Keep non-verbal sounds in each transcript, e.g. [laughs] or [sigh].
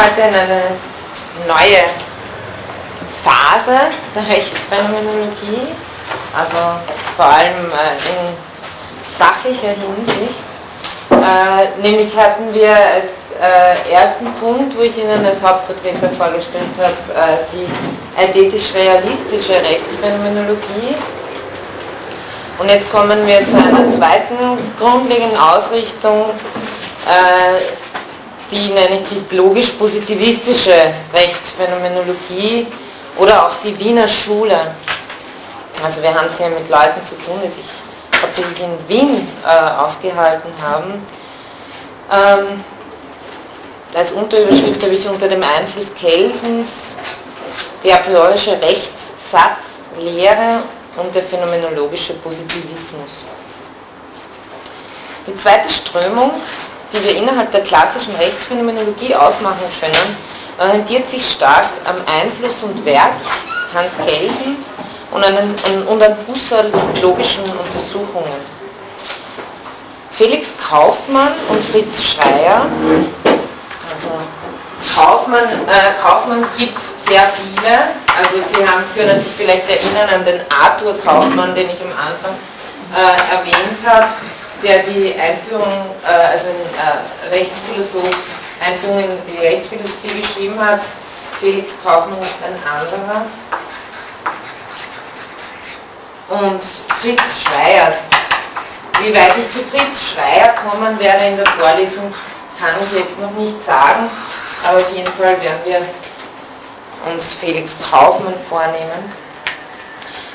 Heute in eine neue Phase der Rechtsphänomenologie, also vor allem äh, in sachlicher Hinsicht. Äh, nämlich hatten wir als äh, ersten Punkt, wo ich Ihnen als Hauptvertreter vorgestellt habe, die eidetisch-realistische Rechtsphänomenologie. Und jetzt kommen wir zu einer zweiten grundlegenden Ausrichtung, die nenne ich die logisch-positivistische Rechtsphänomenologie oder auch die Wiener Schule. Also wir haben es hier mit Leuten zu tun, die sich hauptsächlich in Wien äh, aufgehalten haben. Ähm, als Unterüberschrift habe ich unter dem Einfluss Kelsens die a priorische Rechtssatzlehre und der phänomenologische Positivismus. Die zweite Strömung die wir innerhalb der klassischen Rechtsphänomenologie ausmachen können, orientiert sich stark am Einfluss und Werk Hans Kelsens und an, und an Husserls logischen Untersuchungen. Felix Kaufmann und Fritz Schreier, also Kaufmann, äh, Kaufmann gibt sehr viele, also Sie haben, können sich vielleicht erinnern an den Arthur Kaufmann, den ich am Anfang äh, erwähnt habe, der die Einführung, äh, also ein äh, Rechtsphilosoph, Einführung in die Rechtsphilosophie geschrieben hat. Felix Kaufmann ist ein anderer. Und Fritz Schreiers. Wie weit ich zu Fritz Schreier kommen werde in der Vorlesung, kann ich jetzt noch nicht sagen, aber auf jeden Fall werden wir uns Felix Kaufmann vornehmen.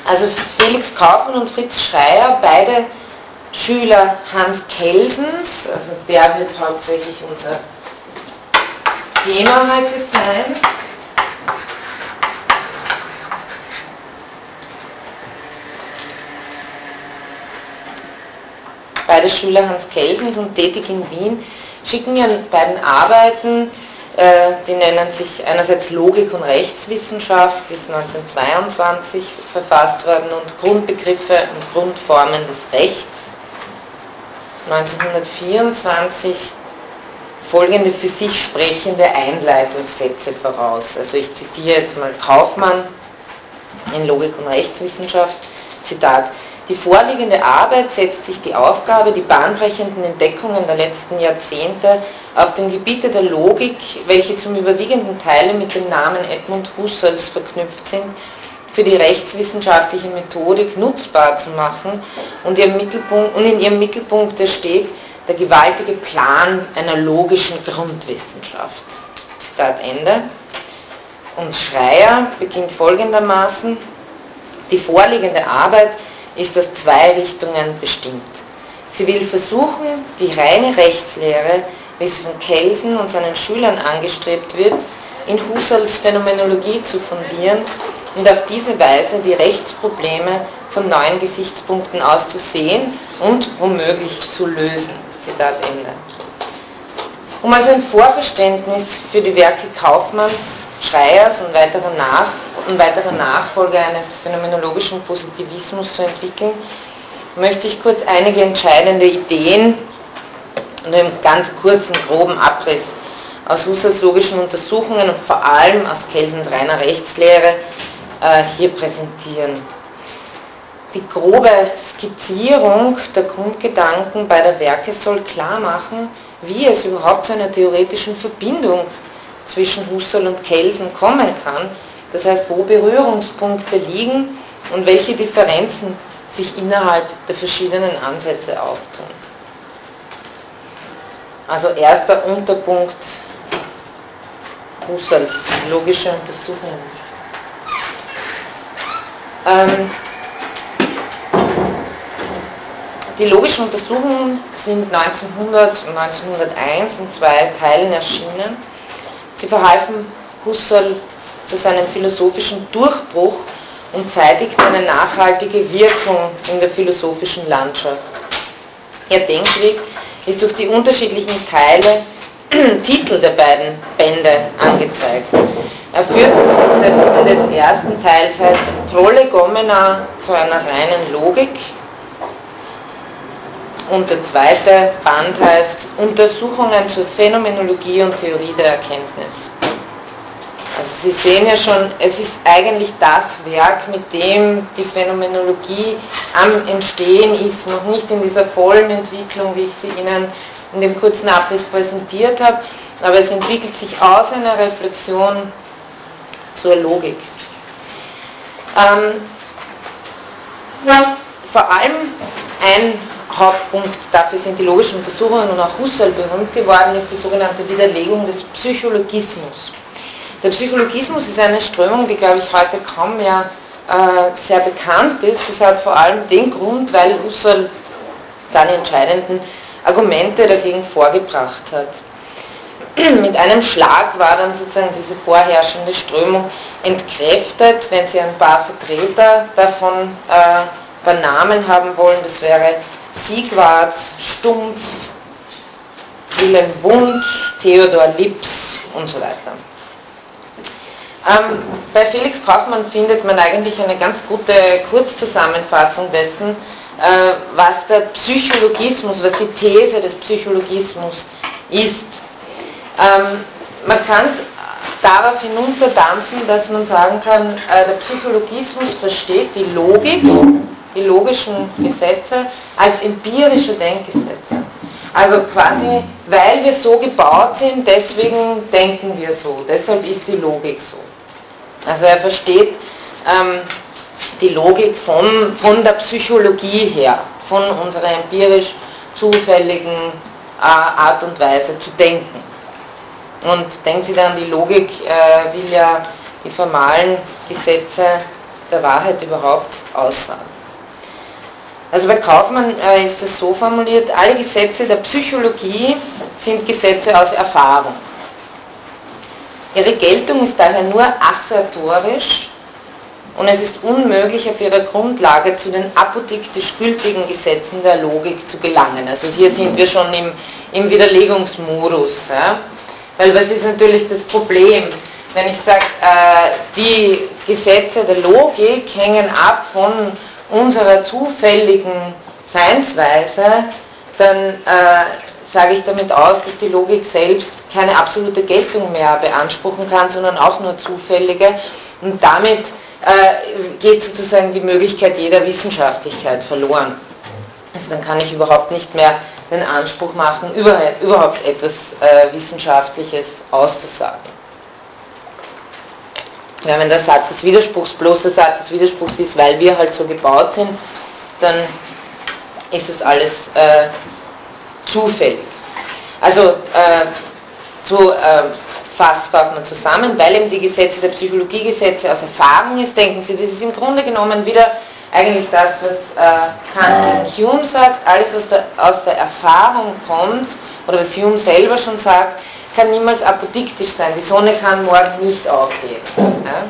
Also Felix Kaufmann und Fritz Schreier, beide Schüler Hans Kelsens, also der wird hauptsächlich unser Thema heute sein. Beide Schüler Hans Kelsens und tätig in Wien schicken ihren beiden Arbeiten, äh, die nennen sich einerseits Logik und Rechtswissenschaft, ist 1922 verfasst worden und Grundbegriffe und Grundformen des Rechts 1924 folgende für sich sprechende Einleitungssätze voraus. Also ich zitiere jetzt mal Kaufmann in Logik und Rechtswissenschaft, Zitat, die vorliegende Arbeit setzt sich die Aufgabe, die bahnbrechenden Entdeckungen der letzten Jahrzehnte auf dem Gebiete der Logik, welche zum überwiegenden Teile mit dem Namen Edmund Husserls verknüpft sind, für die rechtswissenschaftliche Methodik nutzbar zu machen und, und in ihrem Mittelpunkt steht der gewaltige Plan einer logischen Grundwissenschaft. Zitat Ende. Und Schreier beginnt folgendermaßen, die vorliegende Arbeit ist aus zwei Richtungen bestimmt. Sie will versuchen, die reine Rechtslehre, wie es von Kelsen und seinen Schülern angestrebt wird, in Husserls Phänomenologie zu fundieren und auf diese Weise die Rechtsprobleme von neuen Gesichtspunkten aus zu sehen und womöglich zu lösen. Zitat Ende. Um also ein Vorverständnis für die Werke Kaufmanns, Schreiers und weiterer, Nach und weiterer Nachfolger eines phänomenologischen Positivismus zu entwickeln, möchte ich kurz einige entscheidende Ideen und einen ganz kurzen, groben Abriss aus Husserls logischen Untersuchungen und vor allem aus Kelsens reiner Rechtslehre hier präsentieren. Die grobe Skizzierung der Grundgedanken beider Werke soll klar machen, wie es überhaupt zu einer theoretischen Verbindung zwischen Husserl und Kelsen kommen kann. Das heißt, wo Berührungspunkte liegen und welche Differenzen sich innerhalb der verschiedenen Ansätze auftun. Also erster Unterpunkt Husserls logische Untersuchungen. Ähm, die logischen Untersuchungen sind 1900 und 1901 in zwei Teilen erschienen. Sie verhalfen Husserl zu seinem philosophischen Durchbruch und zeitigten eine nachhaltige Wirkung in der philosophischen Landschaft. Ihr Denkweg ist durch die unterschiedlichen Teile, [clears throat] Titel der beiden Bände angezeigt. Er führt des ersten Teils heißt Prolegomena zu einer reinen Logik. Und der zweite Band heißt Untersuchungen zur Phänomenologie und Theorie der Erkenntnis. Also Sie sehen ja schon, es ist eigentlich das Werk, mit dem die Phänomenologie am Entstehen ist, noch nicht in dieser vollen Entwicklung, wie ich sie Ihnen in dem kurzen Abriss präsentiert habe, aber es entwickelt sich aus einer Reflexion zur Logik. Ähm, vor allem ein Hauptpunkt dafür sind die logischen Untersuchungen und auch Husserl berühmt geworden ist die sogenannte Widerlegung des Psychologismus. Der Psychologismus ist eine Strömung, die, glaube ich, heute kaum mehr äh, sehr bekannt ist. Das hat vor allem den Grund, weil Husserl dann entscheidenden Argumente dagegen vorgebracht hat. [clears throat] Mit einem Schlag war dann sozusagen diese vorherrschende Strömung entkräftet, wenn Sie ein paar Vertreter davon äh, Namen haben wollen. Das wäre Siegwart, Stumpf, Wilhelm Wundt, Theodor Lips und so weiter. Ähm, bei Felix Kaufmann findet man eigentlich eine ganz gute Kurzzusammenfassung dessen, was der Psychologismus, was die These des Psychologismus ist. Ähm, man kann es darauf hinunterdampfen, dass man sagen kann, äh, der Psychologismus versteht die Logik, die logischen Gesetze als empirische Denkgesetze. Also quasi, weil wir so gebaut sind, deswegen denken wir so, deshalb ist die Logik so. Also er versteht ähm, die Logik von, von der Psychologie her, von unserer empirisch zufälligen äh, Art und Weise zu denken. Und denken Sie dann, die Logik äh, will ja die formalen Gesetze der Wahrheit überhaupt aussagen. Also bei Kaufmann äh, ist es so formuliert, alle Gesetze der Psychologie sind Gesetze aus Erfahrung. Ihre Geltung ist daher nur assertorisch und es ist unmöglich, auf ihrer Grundlage zu den apodiktisch gültigen Gesetzen der Logik zu gelangen. Also hier sind wir schon im, im Widerlegungsmodus. Ja? Weil was ist natürlich das Problem? Wenn ich sage, äh, die Gesetze der Logik hängen ab von unserer zufälligen Seinsweise, dann äh, sage ich damit aus, dass die Logik selbst keine absolute Geltung mehr beanspruchen kann, sondern auch nur zufällige. Und damit geht sozusagen die Möglichkeit jeder Wissenschaftlichkeit verloren. Also dann kann ich überhaupt nicht mehr den Anspruch machen, über, überhaupt etwas äh, Wissenschaftliches auszusagen. Ja, wenn der Satz des Widerspruchs bloß der Satz des Widerspruchs ist, weil wir halt so gebaut sind, dann ist es alles äh, zufällig. Also äh, zu äh, fasst man zusammen, weil eben die Gesetze der Psychologiegesetze aus Erfahrung ist, denken Sie, das ist im Grunde genommen wieder eigentlich das, was äh, Kant in Hume sagt, alles was da, aus der Erfahrung kommt, oder was Hume selber schon sagt, kann niemals apodiktisch sein. Die Sonne kann morgen nicht aufgehen. Ja?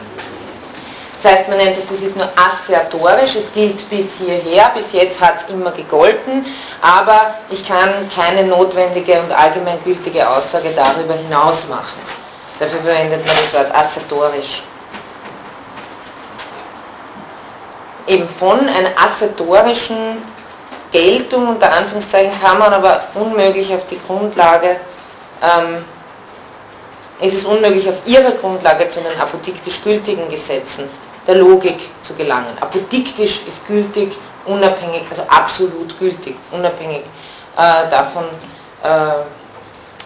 Das heißt, man nennt es, das ist nur assertorisch, es gilt bis hierher, bis jetzt hat es immer gegolten, aber ich kann keine notwendige und allgemeingültige Aussage darüber hinaus machen. Dafür verwendet man das Wort assertorisch. Eben von einer assertorischen Geltung, unter Anführungszeichen, kann man aber unmöglich auf die Grundlage ähm, es ist unmöglich, auf ihrer Grundlage zu den apodiktisch gültigen Gesetzen der Logik zu gelangen. Apodiktisch ist gültig, unabhängig, also absolut gültig, unabhängig äh, davon, äh,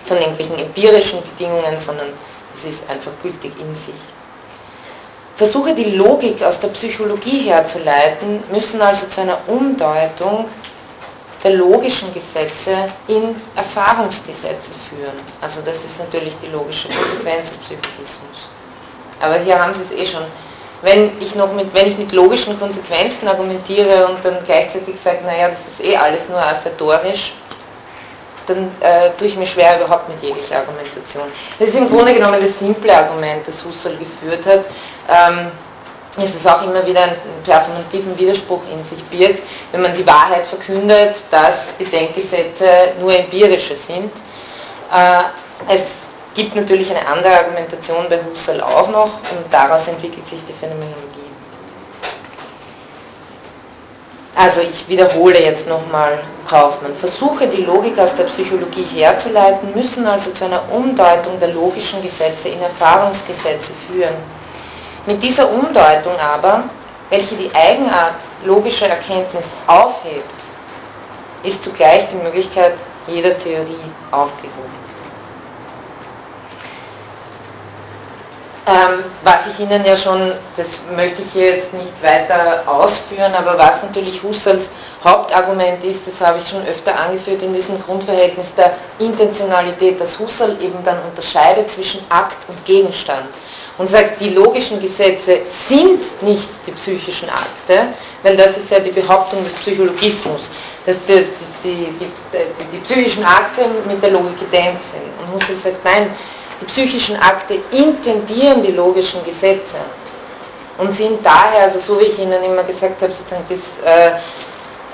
von irgendwelchen empirischen Bedingungen, sondern es ist einfach gültig in sich. Versuche die Logik aus der Psychologie herzuleiten, müssen also zu einer Umdeutung der logischen Gesetze in Erfahrungsgesetze führen. Also das ist natürlich die logische Konsequenz des Psychologismus. Aber hier haben Sie es eh schon wenn ich noch mit, wenn ich mit logischen Konsequenzen argumentiere und dann gleichzeitig sage, naja, das ist eh alles nur assertorisch, dann äh, tue ich mir schwer überhaupt mit jeglicher Argumentation. Das ist im Grunde genommen das simple Argument, das Husserl geführt hat. Ähm, ist es auch immer wieder einen performativen Widerspruch in sich birgt, wenn man die Wahrheit verkündet, dass die Denkgesetze nur empirische sind. Äh, es gibt natürlich eine andere Argumentation bei Husserl auch noch und daraus entwickelt sich die Phänomenologie. Also ich wiederhole jetzt nochmal Kaufmann, versuche die Logik aus der Psychologie herzuleiten, müssen also zu einer Umdeutung der logischen Gesetze in Erfahrungsgesetze führen. Mit dieser Umdeutung aber, welche die Eigenart logischer Erkenntnis aufhebt, ist zugleich die Möglichkeit jeder Theorie aufgehoben. Was ich Ihnen ja schon, das möchte ich jetzt nicht weiter ausführen, aber was natürlich Husserls Hauptargument ist, das habe ich schon öfter angeführt in diesem Grundverhältnis der Intentionalität, dass Husserl eben dann unterscheidet zwischen Akt und Gegenstand und sagt, die logischen Gesetze sind nicht die psychischen Akte, weil das ist ja die Behauptung des Psychologismus, dass die, die, die, die psychischen Akte mit der Logik ident sind. Und Husserl sagt, nein, die psychischen Akte intendieren die logischen Gesetze und sind daher, also so wie ich Ihnen immer gesagt habe, sozusagen das, äh,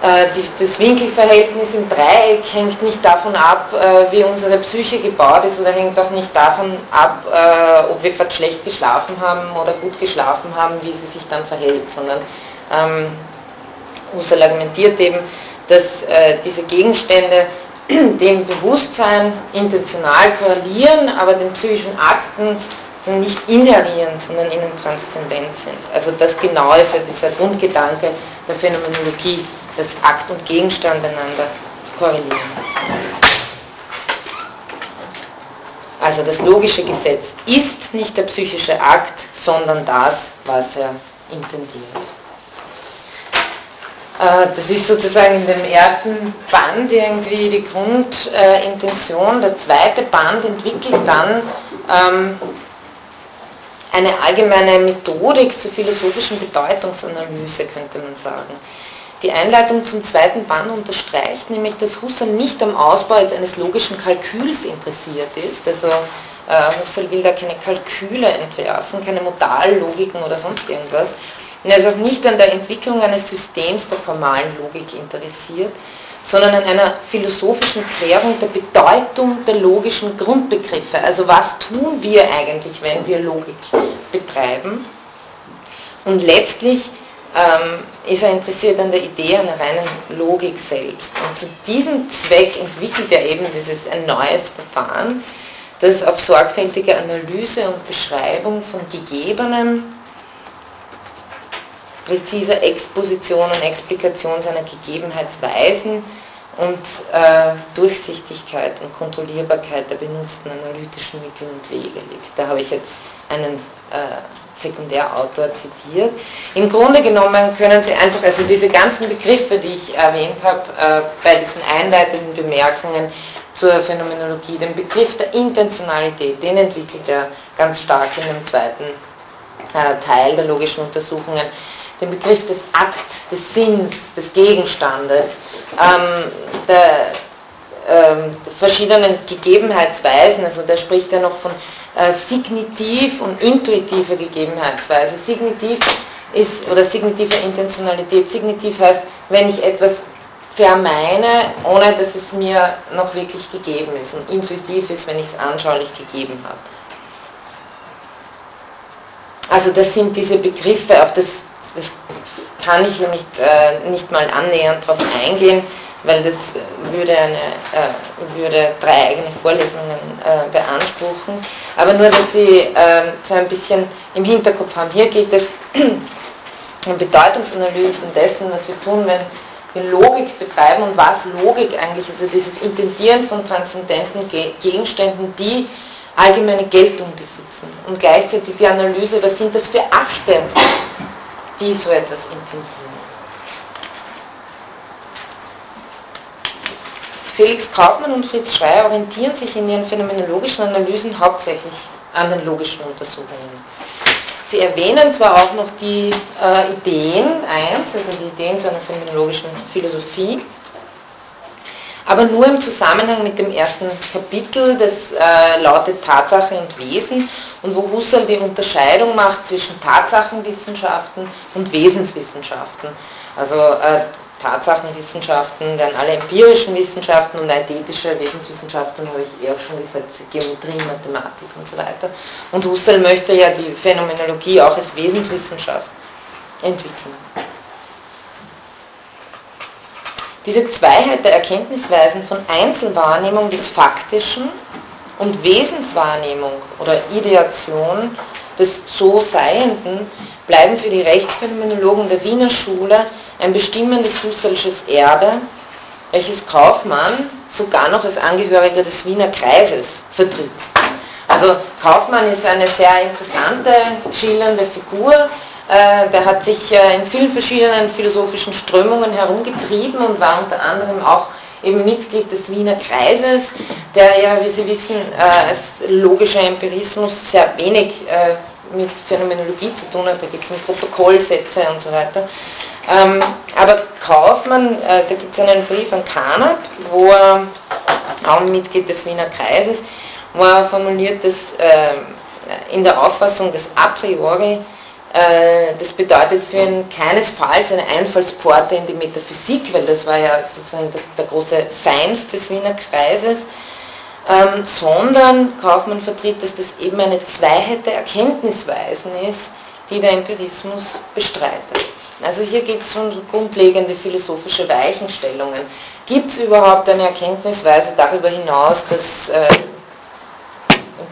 äh das Winkelverhältnis im Dreieck hängt nicht davon ab, äh, wie unsere Psyche gebaut ist oder hängt auch nicht davon ab, äh, ob wir gerade schlecht geschlafen haben oder gut geschlafen haben, wie sie sich dann verhält, sondern ähm, Husserl argumentiert eben, dass äh, diese Gegenstände dem Bewusstsein intentional korrelieren, aber den psychischen Akten nicht inherieren, sondern ihnen transzendent sind. Also das genau ist ja dieser Grundgedanke der Phänomenologie, dass Akt und Gegenstand einander korrelieren. Also das logische Gesetz ist nicht der psychische Akt, sondern das, was er intendiert. Äh, das ist sozusagen in dem ersten Band irgendwie die Grundintention. Der zweite Band entwickelt dann ähm, eine allgemeine Methodik zur philosophischen Bedeutungsanalyse, könnte man sagen. Die Einleitung zum zweiten Band unterstreicht nämlich, dass Husserl nicht am Ausbau eines logischen Kalküls interessiert ist. Also äh, Husserl will da keine Kalküle entwerfen, keine Modallogiken oder sonst irgendwas, und er ist auch nicht an der Entwicklung eines Systems der formalen Logik interessiert, sondern an einer philosophischen Klärung der Bedeutung der logischen Grundbegriffe. Also was tun wir eigentlich, wenn wir Logik betreiben? Und letztlich ähm, ist er interessiert an der Idee einer reinen Logik selbst. Und zu diesem Zweck entwickelt er eben dieses ein neues Verfahren, das auf sorgfältige Analyse und Beschreibung von Gegebenem präziser Exposition und Explikation seiner Gegebenheitsweisen und äh, Durchsichtigkeit und Kontrollierbarkeit der benutzten analytischen Mittel und Wege liegt. Da habe ich jetzt einen äh, Sekundärautor zitiert. Im Grunde genommen können Sie einfach, also diese ganzen Begriffe, die ich erwähnt habe, äh, bei diesen einleitenden Bemerkungen zur Phänomenologie, den Begriff der Intentionalität, den entwickelt er ganz stark in dem zweiten äh, Teil der logischen Untersuchungen den Begriff des Akt, des Sinns, des Gegenstandes, ähm, der, ähm, verschiedenen Gegebenheitsweisen, also da spricht er noch von äh, signitiv und intuitiver Gegebenheitsweise. Signitiv ist, oder signitiver Intentionalität, signitiv heißt, wenn ich etwas vermeine, ohne dass es mir noch wirklich gegeben ist. Und intuitiv ist, wenn ich es anschaulich gegeben habe. Also das sind diese Begriffe, auf das das kann ich hier nicht, äh, nicht mal annähernd darauf eingehen, weil das würde, eine, äh, würde drei eigene Vorlesungen äh, beanspruchen. Aber nur, dass Sie ähm, so ein bisschen im Hinterkopf haben. Hier geht es [clears throat] um Bedeutungsanalysen dessen, was wir tun, wenn wir Logik betreiben und was Logik eigentlich, also dieses Intendieren von transzendenten Gegenständen, die allgemeine Geltung besitzen. Und gleichzeitig die Analyse, was sind das für Akte, die so etwas intendieren. Felix Kaufmann und Fritz Schreier orientieren sich in ihren phänomenologischen Analysen hauptsächlich an den logischen Untersuchungen. Sie erwähnen zwar auch noch die äh, Ideen 1, also die Ideen zu einer phänomenologischen Philosophie, aber nur im Zusammenhang mit dem ersten Kapitel, das äh, lautet Tatsache und Wesen und wo Husserl die Unterscheidung macht zwischen Tatsachenwissenschaften und Wesenswissenschaften. Also äh, Tatsachenwissenschaften werden alle empirischen Wissenschaften und eidetische Wesenswissenschaften, habe ich eher schon gesagt, Geometrie, Mathematik und so weiter. Und Husserl möchte ja die Phänomenologie auch als Wesenswissenschaft entwickeln. Diese Zweiheit der Erkenntnisweisen von Einzelwahrnehmung des Faktischen und Wesenswahrnehmung oder Ideation des So-Seienden bleiben für die Rechtsphänomenologen der Wiener Schule ein bestimmendes Husserlsches Erbe, welches Kaufmann sogar noch als Angehöriger des Wiener Kreises vertritt. Also Kaufmann ist eine sehr interessante, schillernde Figur. Äh, der hat sich äh, in vielen verschiedenen philosophischen Strömungen herumgetrieben und war unter anderem auch eben Mitglied des Wiener Kreises, der ja, wie Sie wissen, äh, als logischer Empirismus sehr wenig mit Phänomenologie zu tun hat. Da gibt es Protokollsätze und so weiter. Ähm, aber Kaufmann, da gibt es einen Brief an Kanab, wo er auch Mitglied des Wiener Kreises wo er formuliert, dass äh, in der Auffassung des a priori, das bedeutet für ihn keinesfalls eine Einfallsporte in die Metaphysik, weil das war ja sozusagen das, der große Feind des Wiener Kreises, ähm, sondern Kaufmann vertritt, dass das eben eine Zweiheit der Erkenntnisweisen ist, die der Empirismus bestreitet. Also hier geht es um grundlegende philosophische Weichenstellungen. Gibt es überhaupt eine Erkenntnisweise darüber hinaus, dass äh,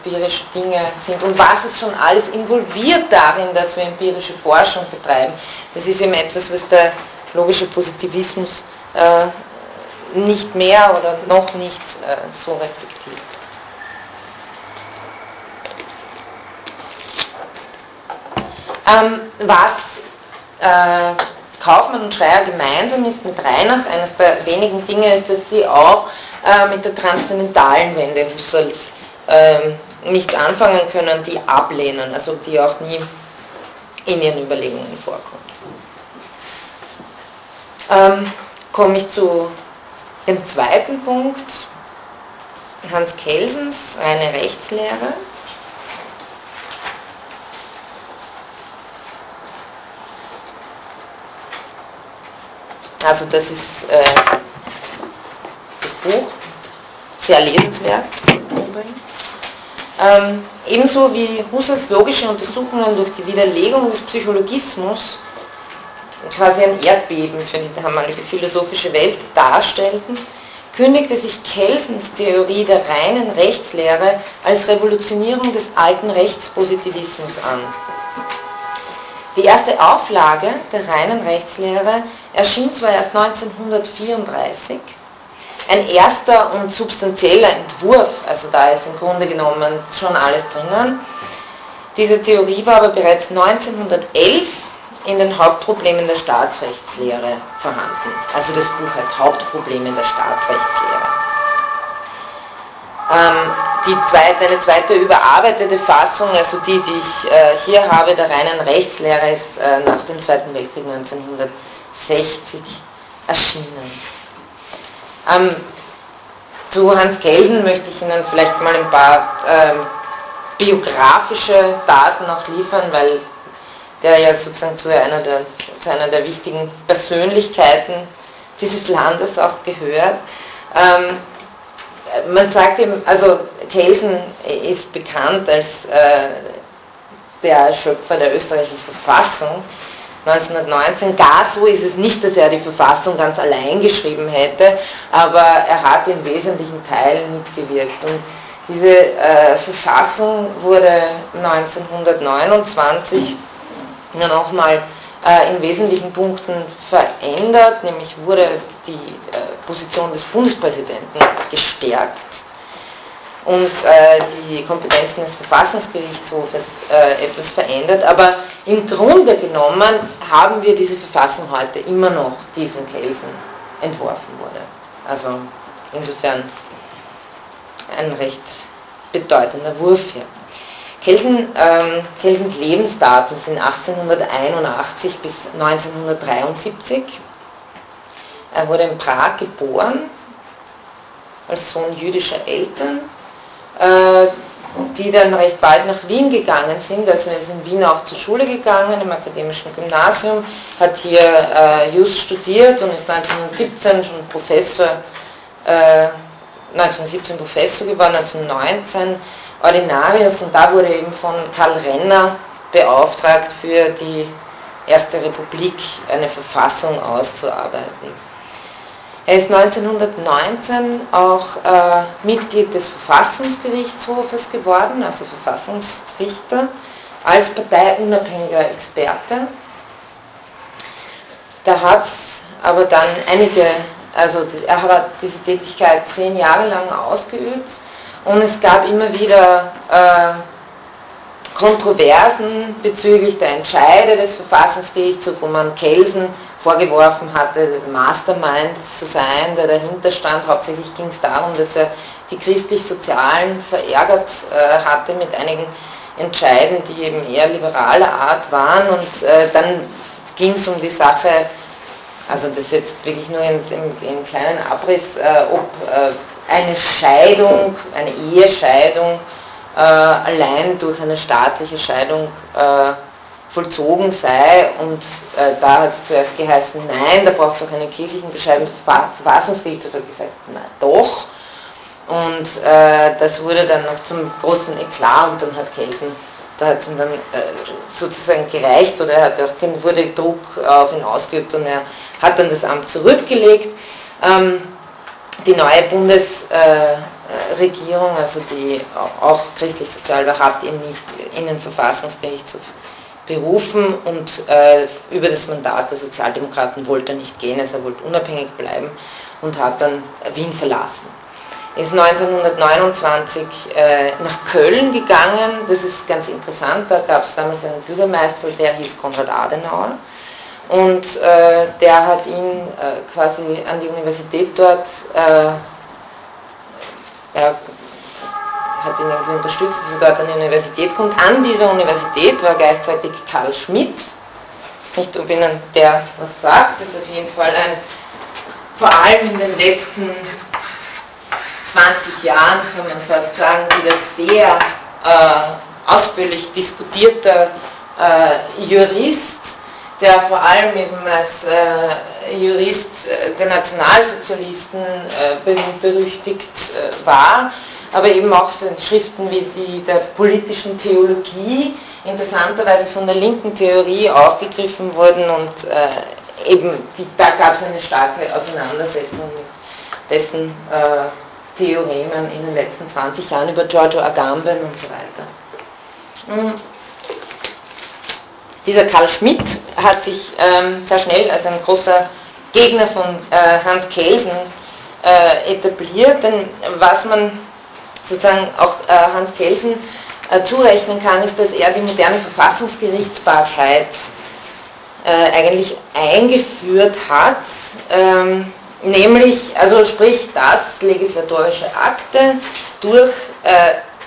empirische Dinge sind und was ist schon alles involviert darin, dass wir empirische Forschung betreiben. Das ist eben etwas, was der logische Positivismus äh, nicht mehr oder noch nicht äh, so reflektiert. Ähm, was äh, Kaufmann und Schreier gemeinsam ist mit Reinach, eines der wenigen Dinge ist, dass sie auch äh, mit der transzendentalen Wende Husserls ähm, nicht anfangen können, die ablehnen, also die auch nie in ihren Überlegungen vorkommt. Ähm, komme ich zu dem zweiten Punkt, Hans Kelsens, eine Rechtslehre. Also das ist äh, das Buch, sehr lesenswert übrigens. Ähm, ebenso wie Husserls logische Untersuchungen durch die Widerlegung des Psychologismus quasi ein Erdbeben für die damalige philosophische Welt darstellten, kündigte sich Kelsens Theorie der reinen Rechtslehre als Revolutionierung des alten Rechtspositivismus an. Die erste Auflage der reinen Rechtslehre erschien zwar erst 1934, ein erster und substanzieller Entwurf, also da ist im Grunde genommen schon alles drinnen. Diese Theorie war aber bereits 1911 in den Hauptproblemen der Staatsrechtslehre vorhanden. Also das Buch heißt Hauptprobleme der Staatsrechtslehre. Ähm, die zweite, eine zweite überarbeitete Fassung, also die, die ich äh, hier habe, der reinen Rechtslehre, ist äh, nach dem Zweiten Weltkrieg 1960 erschienen. Ähm, zu Hans Kelsen möchte ich Ihnen vielleicht mal ein paar ähm, biografische Daten auch liefern, weil der ja sozusagen zu einer der, zu einer der wichtigen Persönlichkeiten dieses Landes auch gehört. Ähm, man sagt ihm, also Kelsen ist bekannt als äh, der Schöpfer der österreichischen Verfassung 1919. Gar so ist es nicht, dass er die Verfassung ganz allein geschrieben hätte, aber er hat in wesentlichen Teilen mitgewirkt. Und diese äh, Verfassung wurde 1929 nur nochmal äh, in wesentlichen Punkten verändert, nämlich wurde die äh, Position des Bundespräsidenten gestärkt und äh, die Kompetenzen des Verfassungsgerichtshofes äh, etwas verändert. Aber im Grunde genommen haben wir diese Verfassung heute immer noch, die von Kelsen entworfen wurde. Also insofern ein recht bedeutender Wurf hier. Kelsen, ähm, Kelsens Lebensdaten sind 1881 bis 1973. Er wurde in Prag geboren, als Sohn jüdischer Eltern die dann recht bald nach Wien gegangen sind. Also er ist in Wien auch zur Schule gegangen, im akademischen Gymnasium, hat hier äh, Just studiert und ist 1917 schon Professor, äh, 1917 Professor geworden, 1919 Ordinarius und da wurde eben von Karl Renner beauftragt, für die Erste Republik eine Verfassung auszuarbeiten. Er ist 1919 auch äh, Mitglied des Verfassungsgerichtshofes geworden, also Verfassungsrichter, als parteiunabhängiger Experte. Da hat aber dann einige, also er hat diese Tätigkeit zehn Jahre lang ausgeübt und es gab immer wieder äh, Kontroversen bezüglich der Entscheide des Verfassungsgerichtshofs, wo man Kelsen vorgeworfen hatte, Mastermind zu sein, der dahinter stand. Hauptsächlich ging es darum, dass er die christlich-sozialen verärgert äh, hatte mit einigen Entscheiden, die eben eher liberaler Art waren. Und äh, dann ging es um die Sache, also das jetzt wirklich nur in, in, in kleinen Abriss, äh, ob äh, eine Scheidung, eine Ehescheidung allein durch eine staatliche Scheidung äh, vollzogen sei und äh, da hat es zuerst geheißen, nein, da braucht es auch einen kirchlichen Bescheid und Verfassungsgerichtshof hat gesagt, na doch. Und äh, das wurde dann noch zum großen Eklat und dann hat Kelsen, da hat es ihm dann äh, sozusagen gereicht oder er hat auch, wurde Druck auf ihn ausgeübt und er hat dann das Amt zurückgelegt. Ähm, die neue Bundesregierung, also die auch christlich-sozial war, hat ihn nicht in den Verfassungsgerichtshof berufen und äh, über das Mandat der Sozialdemokraten wollte er nicht gehen, also er wollte unabhängig bleiben und hat dann Wien verlassen. Er ist 1929 äh, nach Köln gegangen, das ist ganz interessant, da gab es damals einen Bürgermeister, der hieß Konrad Adenauer. Und äh, der hat ihn äh, quasi an die Universität dort ja, hat ihn irgendwie unterstützt, dass er dort an die Universität kommt. An dieser Universität war gleichzeitig Karl Schmidt. Ich weiß nicht, ob Ihnen der was sagt. Das ist auf jeden Fall ein, vor allem in den letzten 20 Jahren, kann man fast sagen, wieder sehr äh, ausführlich diskutierter äh, Jurist, der vor allem eben als äh, Jurist äh, der Nationalsozialisten äh, berüchtigt äh, war aber eben auch Schriften wie die der politischen Theologie interessanterweise von der linken Theorie aufgegriffen wurden und äh, eben die, da gab es eine starke Auseinandersetzung mit dessen äh, Theoremen in den letzten 20 Jahren über Giorgio Agamben und so weiter. Mhm. Dieser Karl Schmidt hat sich ähm, sehr schnell als ein großer Gegner von äh, Hans Kelsen äh, etabliert, denn was man sozusagen auch äh, Hans Kelsen äh, zurechnen kann, ist, dass er die moderne Verfassungsgerichtsbarkeit äh, eigentlich eingeführt hat, ähm, nämlich, also sprich, dass legislatorische Akte durch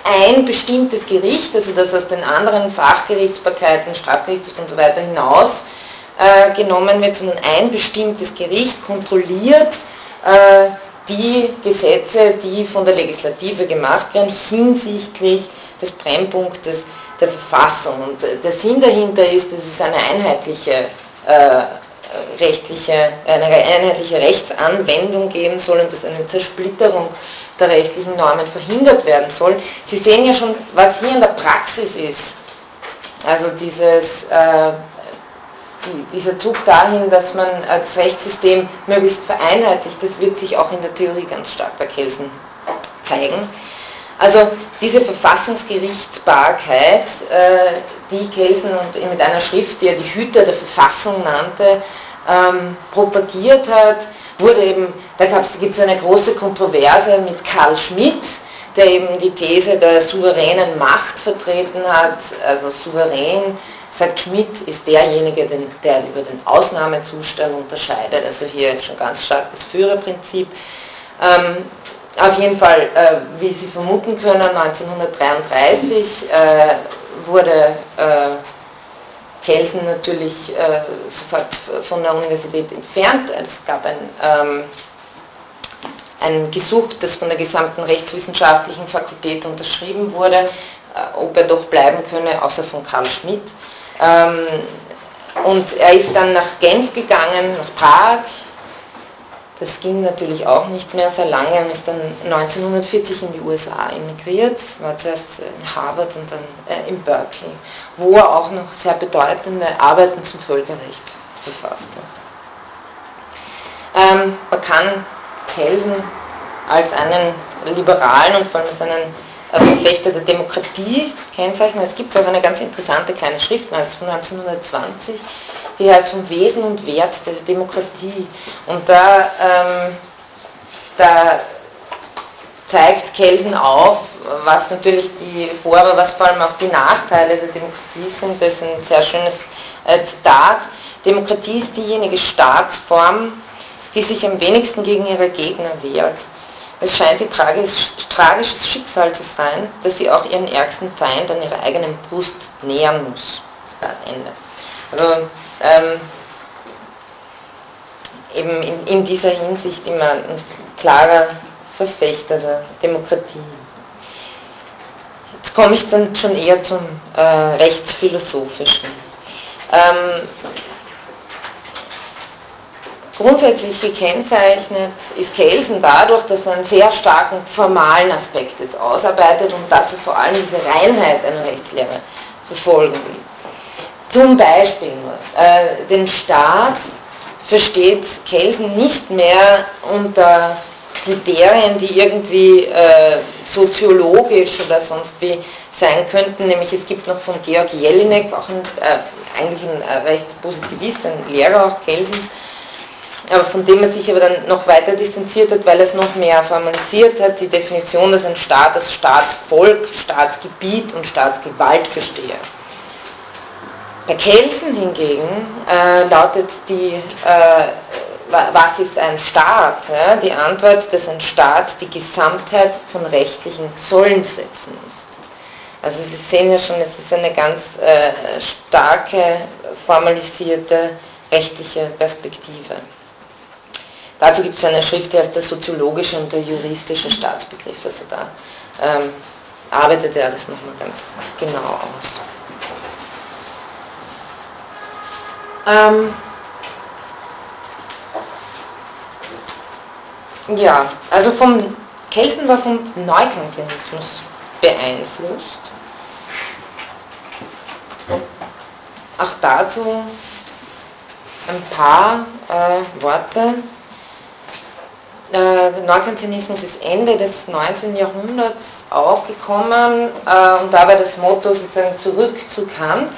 ein bestimmtes Gericht, also das aus den anderen Fachgerichtsbarkeiten, Strafgerichtshof und so weiter hinaus äh, genommen wird, sondern ein bestimmtes Gericht kontrolliert äh, die Gesetze, die von der Legislative gemacht werden, hinsichtlich des Brennpunktes der Verfassung. Und der Sinn dahinter ist, dass es eine einheitliche äh, rechtliche, eine einheitliche Rechtsanwendung geben soll und dass eine Zersplitterung der rechtlichen Normen verhindert werden soll. Sie sehen ja schon, was hier in der Praxis ist. Also dieses äh, die, dieser Zug dahin, dass man als Rechtssystem möglichst vereinheitlicht, das wird sich auch in der Theorie ganz stark bei Kelsen zeigen. Also diese Verfassungsgerichtsbarkeit, äh, die Kelsen mit einer Schrift, die er die Hüter der Verfassung nannte, ähm, propagiert hat, wurde eben, da gibt es eine große Kontroverse mit Karl Schmidt, der eben die These der souveränen Macht vertreten hat, also souverän sagt Schmidt, ist derjenige, der über den Ausnahmezustand unterscheidet. Also hier ist schon ganz stark das Führerprinzip. Ähm, auf jeden Fall, äh, wie Sie vermuten können, 1933 äh, wurde äh, Kelsen natürlich äh, sofort von der Universität entfernt. Es gab ein, ähm, ein Gesuch, das von der gesamten rechtswissenschaftlichen Fakultät unterschrieben wurde, äh, ob er doch bleiben könne, außer von Karl Schmidt. Ähm, und er ist dann nach Genf gegangen, nach Prag. Das ging natürlich auch nicht mehr sehr lange und ist dann 1940 in die USA emigriert, war zuerst in Harvard und dann äh, in Berkeley, wo er auch noch sehr bedeutende Arbeiten zum Völkerrecht verfasst hat. Ähm, bei kann Kelsen als einen liberalen und vor allem als einen Verfechter der Demokratie kennzeichnen. Es gibt auch eine ganz interessante kleine Schrift von 1920, die heißt vom Wesen und Wert der Demokratie. Und da, ähm, da zeigt Kelsen auf, was natürlich die Vor-, aber was vor allem auch die Nachteile der Demokratie sind. Das ist ein sehr schönes äh, Zitat. Demokratie ist diejenige Staatsform, die sich am wenigsten gegen ihre Gegner wehrt. Es scheint ein tragisch, tragisches Schicksal zu sein, dass sie auch ihren ärgsten Feind an ihrer eigenen Brust nähern muss. Ende. Also ähm, eben in, in, dieser Hinsicht immer ein klarer Verfechter der Demokratie. Jetzt komme ich dann schon eher zum äh, Rechtsphilosophischen. Ähm, grundsätzlich gekennzeichnet ist Kelsen dadurch, dass er einen sehr starken formalen Aspekt jetzt ausarbeitet und dass er vor allem diese Reinheit einer Rechtslehre verfolgen will. Zum Beispiel äh, den Staat versteht Kelsen nicht mehr unter Kriterien, die irgendwie äh, soziologisch oder sonst wie sein könnten, nämlich es gibt noch von Georg Jelinek, auch ein, äh, eigentlich ein äh, Rechtspositivist, ein Lehrer auch Kelsens, aber von dem er sich aber dann noch weiter distanziert hat, weil er es noch mehr formalisiert hat, die Definition, dass ein Staat als Staatsvolk, Staatsgebiet und Staatsgewalt bestehe. Bei Kelsen hingegen äh, lautet die, äh, was ist ein Staat? Ja? Die Antwort, dass ein Staat die Gesamtheit von rechtlichen Sollensätzen ist. Also Sie sehen ja schon, es ist eine ganz äh, starke, formalisierte rechtliche Perspektive. Dazu gibt es eine Schrift, die heißt der soziologische und der juristische Staatsbegriff. Also da ähm, arbeitet er das nochmal ganz genau aus. Ähm, ja, also vom Kelsen war vom Neukantianismus beeinflusst. Auch dazu ein paar äh, Worte. Äh, der Neukantianismus ist Ende des 19. Jahrhunderts aufgekommen äh, und dabei das Motto sozusagen zurück zu Kant.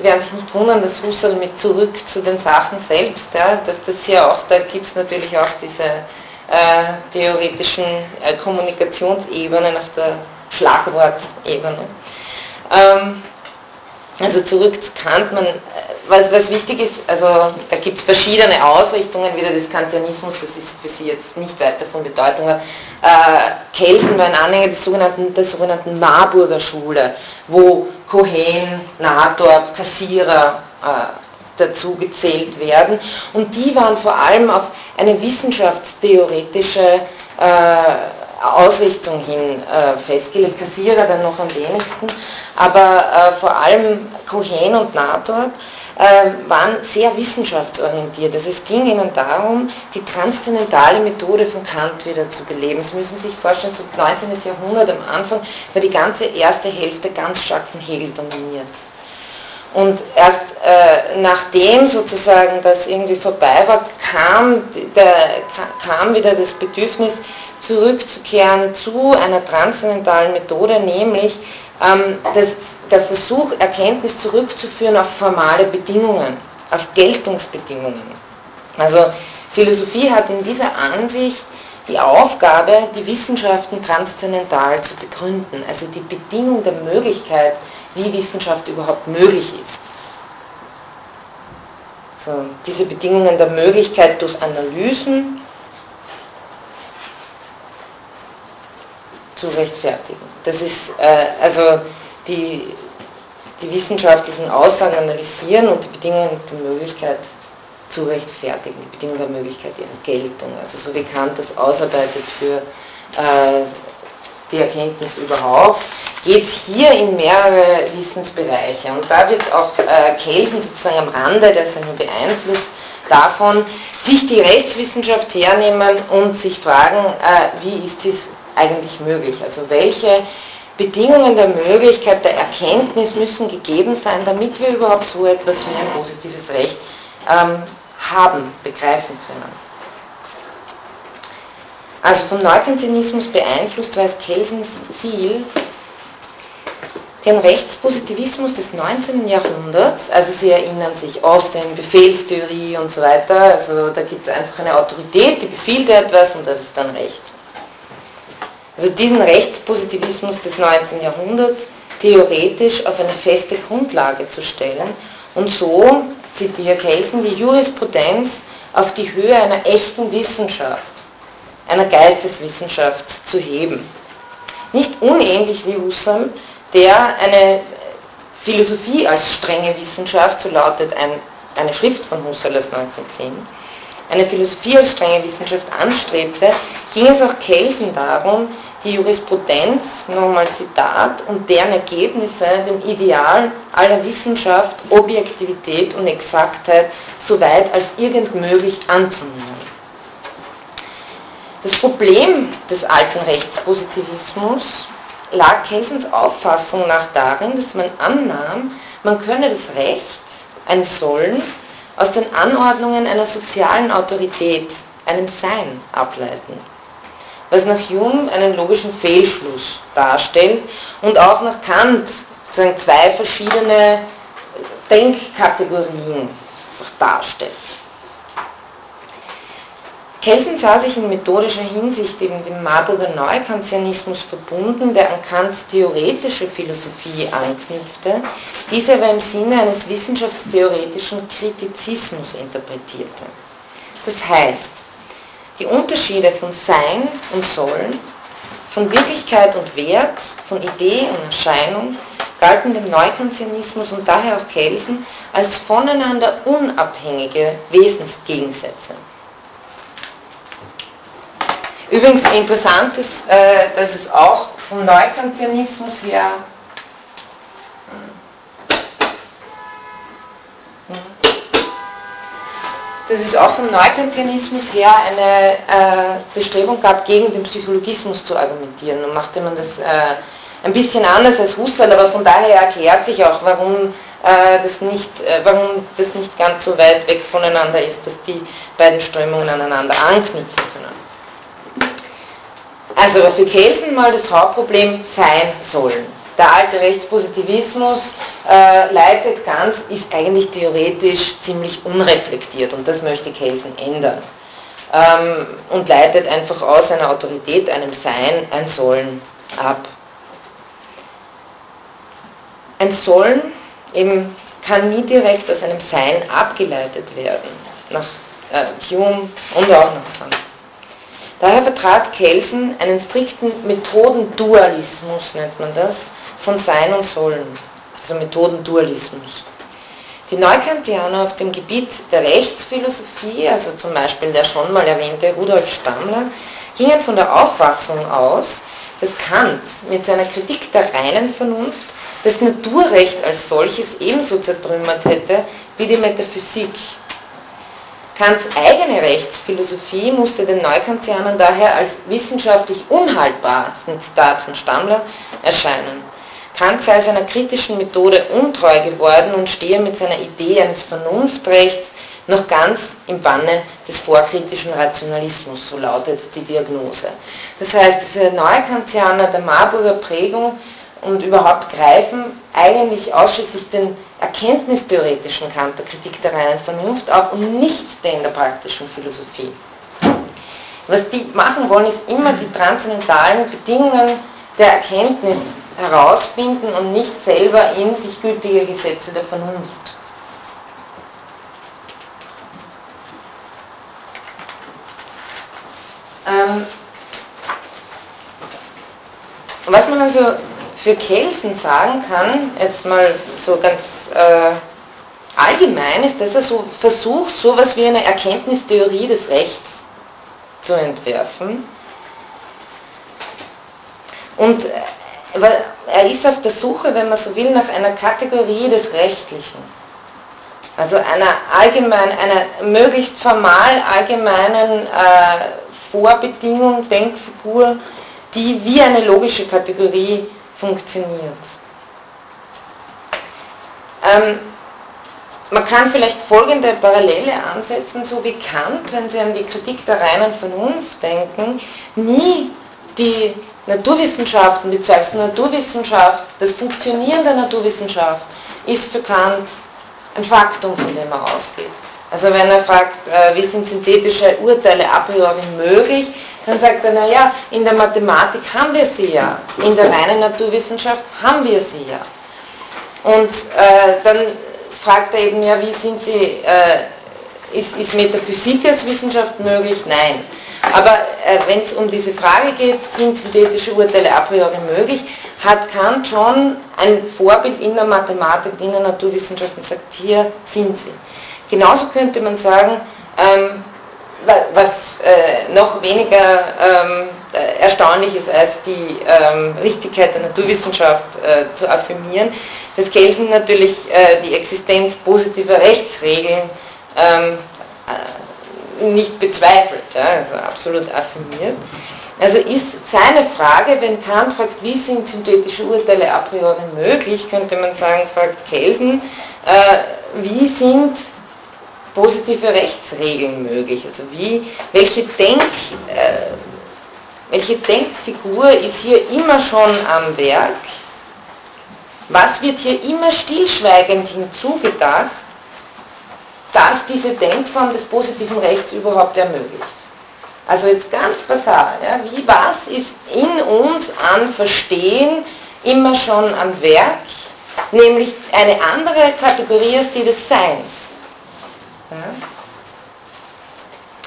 Sie werden sich nicht wundern, dass Husserl mit zurück zu den Sachen selbst, ja, dass das hier auch, da gibt es natürlich auch diese äh, theoretischen äh, Kommunikationsebenen auf der Schlagwortebene. Ähm, also zurück zu Kant, man, äh, was, was wichtig ist, also da gibt es verschiedene Ausrichtungen wieder des Kantianismus, das ist für Sie jetzt nicht weiter von Bedeutung. Aber, äh, Kelsen war ein Anhänger des sogenannten, der sogenannten Marburger Schule, wo Cohen, Nator, Kassierer äh, dazu gezählt werden. Und die waren vor allem auf eine wissenschaftstheoretische äh, Ausrichtung hin äh, festgelegt, Kassierer dann noch am wenigsten, aber äh, vor allem Cohen und Nator waren sehr wissenschaftsorientiert. Also es ging ihnen darum, die transzendentale Methode von Kant wieder zu beleben. Sie müssen sich vorstellen, so 19. Jahrhundert am Anfang war die ganze erste Hälfte ganz stark von Hegel dominiert. Und erst äh, nachdem sozusagen das irgendwie vorbei war, kam, der, kam wieder das Bedürfnis, zurückzukehren zu einer transzendentalen Methode, nämlich ähm, das, der Versuch, Erkenntnis zurückzuführen auf formale Bedingungen, auf Geltungsbedingungen. Also Philosophie hat in dieser Ansicht die Aufgabe, die Wissenschaften transzendental zu begründen, also die Bedingung der Möglichkeit, wie Wissenschaft überhaupt möglich ist. So, diese Bedingungen der Möglichkeit durch Analysen zu rechtfertigen. Das ist äh, also die, die wissenschaftlichen Aussagen analysieren und die Bedingungen der Möglichkeit zu rechtfertigen, die Bedingungen der Möglichkeit ihrer Geltung. Also so wie Kant das ausarbeitet für äh, die Erkenntnis überhaupt, geht es hier in mehrere Wissensbereiche. Und da wird auch äh, Kelsen sozusagen am Rande, der ist ja beeinflusst davon, sich die Rechtswissenschaft hernehmen und sich fragen, äh, wie ist es eigentlich möglich? Also welche Bedingungen der Möglichkeit der Erkenntnis müssen gegeben sein, damit wir überhaupt so etwas wie ein positives Recht ähm, haben, begreifen können. Also vom Neukantianismus beeinflusst war es Kelsens Ziel, den Rechtspositivismus des 19. Jahrhunderts, also Sie erinnern sich, Austin, Befehlstheorie und so weiter, also da gibt es einfach eine Autorität, die befiehlt etwas und das ist dann Recht. Also diesen Rechtspositivismus des 19. Jahrhunderts theoretisch auf eine feste Grundlage zu stellen und so, zitiere Kelsen, die Jurisprudenz auf die Höhe einer echten Wissenschaft, einer Geisteswissenschaft zu heben. Nicht unähnlich wie Husserl, der eine Philosophie als strenge Wissenschaft, so lautet ein, eine Schrift von Husserl aus 1910, eine Philosophie als strenge Wissenschaft anstrebte, ging es auch Kelsen darum, die Jurisprudenz, nochmal Zitat, und deren Ergebnisse dem Ideal aller Wissenschaft, Objektivität und Exaktheit so weit als irgend möglich anzunehmen. Das Problem des alten Rechtspositivismus lag Kelsens Auffassung nach darin, dass man annahm, man könne das Recht, ein Sollen, aus den Anordnungen einer sozialen Autorität, einem Sein, ableiten. Was nach Hume einen logischen Fehlschluss darstellt und auch nach Kant sozusagen zwei verschiedene Denkkategorien darstellt. Kelsen sah sich in methodischer Hinsicht eben dem Marburger Neukantianismus verbunden, der an Kants theoretische Philosophie anknüpfte, diese aber im Sinne eines wissenschaftstheoretischen Kritizismus interpretierte. Das heißt, die Unterschiede von Sein und Sollen, von Wirklichkeit und Wert, von Idee und Erscheinung galten dem Neukantianismus und daher auch Kelsen als voneinander unabhängige Wesensgegensätze. Übrigens interessant ist, äh, dass es auch vom Neukantianismus her dass es auch vom Neukantianismus her eine äh, Bestrebung gab, gegen den Psychologismus zu argumentieren. Und machte man das äh, ein bisschen anders als Husserl, aber von daher erklärt sich auch, warum, äh, das nicht, äh, warum das nicht ganz so weit weg voneinander ist, dass die beiden Strömungen aneinander anknüpfen können. Also für Kelsen mal das Hauptproblem sein sollen. Der alte Rechtspositivismus äh, leitet ganz, ist eigentlich theoretisch ziemlich unreflektiert und das möchte Kelsen ändern. Ähm, und leitet einfach aus einer Autorität, einem Sein, ein Sollen ab. Ein Sollen eben kann nie direkt aus einem Sein abgeleitet werden, nach äh, Hume und auch nach Kant. Daher vertrat Kelsen einen strikten Methodendualismus, nennt man das, von Sein und Sollen, also Methodendualismus. Die Neukantianer auf dem Gebiet der Rechtsphilosophie, also zum Beispiel der schon mal erwähnte Rudolf Stammler, gingen von der Auffassung aus, dass Kant mit seiner Kritik der reinen Vernunft das Naturrecht als solches ebenso zertrümmert hätte wie die Metaphysik Kants eigene Rechtsphilosophie musste den Neukantianern daher als wissenschaftlich unhaltbar, das ist ein Zitat von Stammler, erscheinen. Kant sei seiner kritischen Methode untreu geworden und stehe mit seiner Idee eines Vernunftrechts noch ganz im Banne des vorkritischen Rationalismus, so lautet die Diagnose. Das heißt, diese Neukantianer der Marburger Prägung und überhaupt greifen eigentlich ausschließlich den erkenntnistheoretischen Kant der Kritik der reinen Vernunft auf und nicht den der praktischen Philosophie. Was die machen wollen, ist immer die transzendentalen Bedingungen der Erkenntnis herausfinden und nicht selber in sich gültige Gesetze der Vernunft. Ähm, was man also für Kelsen sagen kann, jetzt mal so ganz äh, allgemein, ist, dass er so versucht, so etwas wie eine Erkenntnistheorie des Rechts zu entwerfen. Und äh, er ist auf der Suche, wenn man so will, nach einer Kategorie des Rechtlichen. Also einer allgemeinen, einer möglichst formal allgemeinen äh, Vorbedingung, Denkfigur, die wie eine logische Kategorie funktioniert. Ähm, man kann vielleicht folgende Parallele ansetzen, so wie Kant, wenn Sie an die Kritik der reinen Vernunft denken, nie die Naturwissenschaften, die Naturwissenschaft, das Funktionieren der Naturwissenschaft ist für Kant ein Faktum, von dem er ausgeht. Also wenn er fragt, äh, wie sind synthetische Urteile a priori möglich, dann sagt er, naja, in der Mathematik haben wir sie ja, in der reinen Naturwissenschaft haben wir sie ja. Und äh, dann fragt er eben, ja, wie sind sie, äh, ist, ist Metaphysik als Wissenschaft möglich? Nein. Aber äh, wenn es um diese Frage geht, sind synthetische Urteile a priori möglich, hat Kant schon ein Vorbild in der Mathematik, in der Naturwissenschaft und sagt, hier sind sie. Genauso könnte man sagen, ähm, was äh, noch weniger ähm, äh, erstaunlich ist, als die ähm, Richtigkeit der Naturwissenschaft äh, zu affirmieren, dass Kelsen natürlich äh, die Existenz positiver Rechtsregeln ähm, äh, nicht bezweifelt, ja, also absolut affirmiert. Also ist seine Frage, wenn Kant fragt, wie sind synthetische Urteile a priori möglich, könnte man sagen, fragt Kelsen, äh, wie sind positive Rechtsregeln möglich? Also wie, welche, Denk, äh, welche Denkfigur ist hier immer schon am Werk? Was wird hier immer stillschweigend hinzugedacht, dass diese Denkform des positiven Rechts überhaupt ermöglicht? Also jetzt ganz basal, ja, wie was ist in uns an Verstehen immer schon am Werk, nämlich eine andere Kategorie als die des Seins. Ja?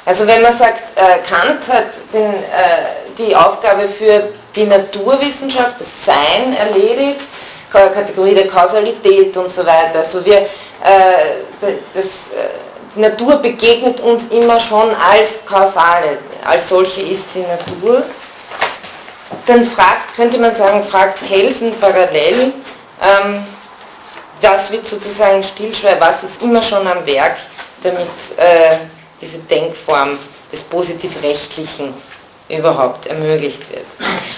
Also wenn man sagt, äh, Kant hat den, äh, die Aufgabe für die Naturwissenschaft, das Sein erledigt, Kategorie der Kausalität und so weiter. Also wir, äh, das, Natur begegnet uns immer schon als Kausale, als solche ist sie Natur. Dann fragt, könnte man sagen, fragt Kelsen parallel, ähm, das wird sozusagen stillschwer, was ist immer schon am Werk damit äh, diese Denkform des positiv-rechtlichen überhaupt ermöglicht wird.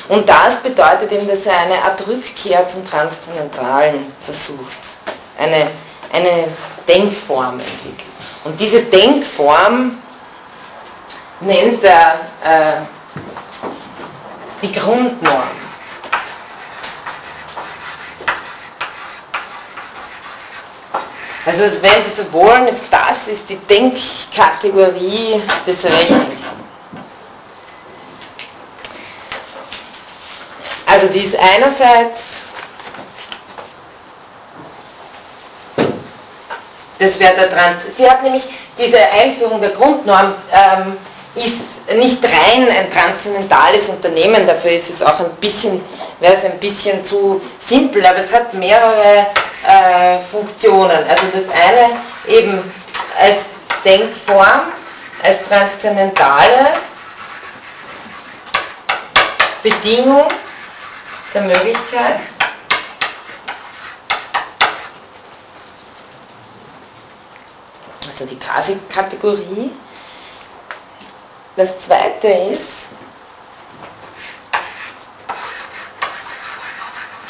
Und das bedeutet eben, dass er eine Art Rückkehr zum Transzendentalen versucht, eine, eine Denkform entwickelt. Und diese Denkform nennt er äh, die Grundnorm. Also wenn Sie so wollen, ist das ist die Denkkategorie des Rechtlichen. Also die ist einerseits das wäre der Trans. Sie hat nämlich diese Einführung der Grundnorm ähm, ist nicht rein ein transzendentales Unternehmen, dafür ist es auch ein bisschen, wäre es ein bisschen zu simpel, aber es hat mehrere äh, Funktionen. Also das eine eben als Denkform, als transzendentale Bedingung der Möglichkeit, also die Kategorie. Das zweite ist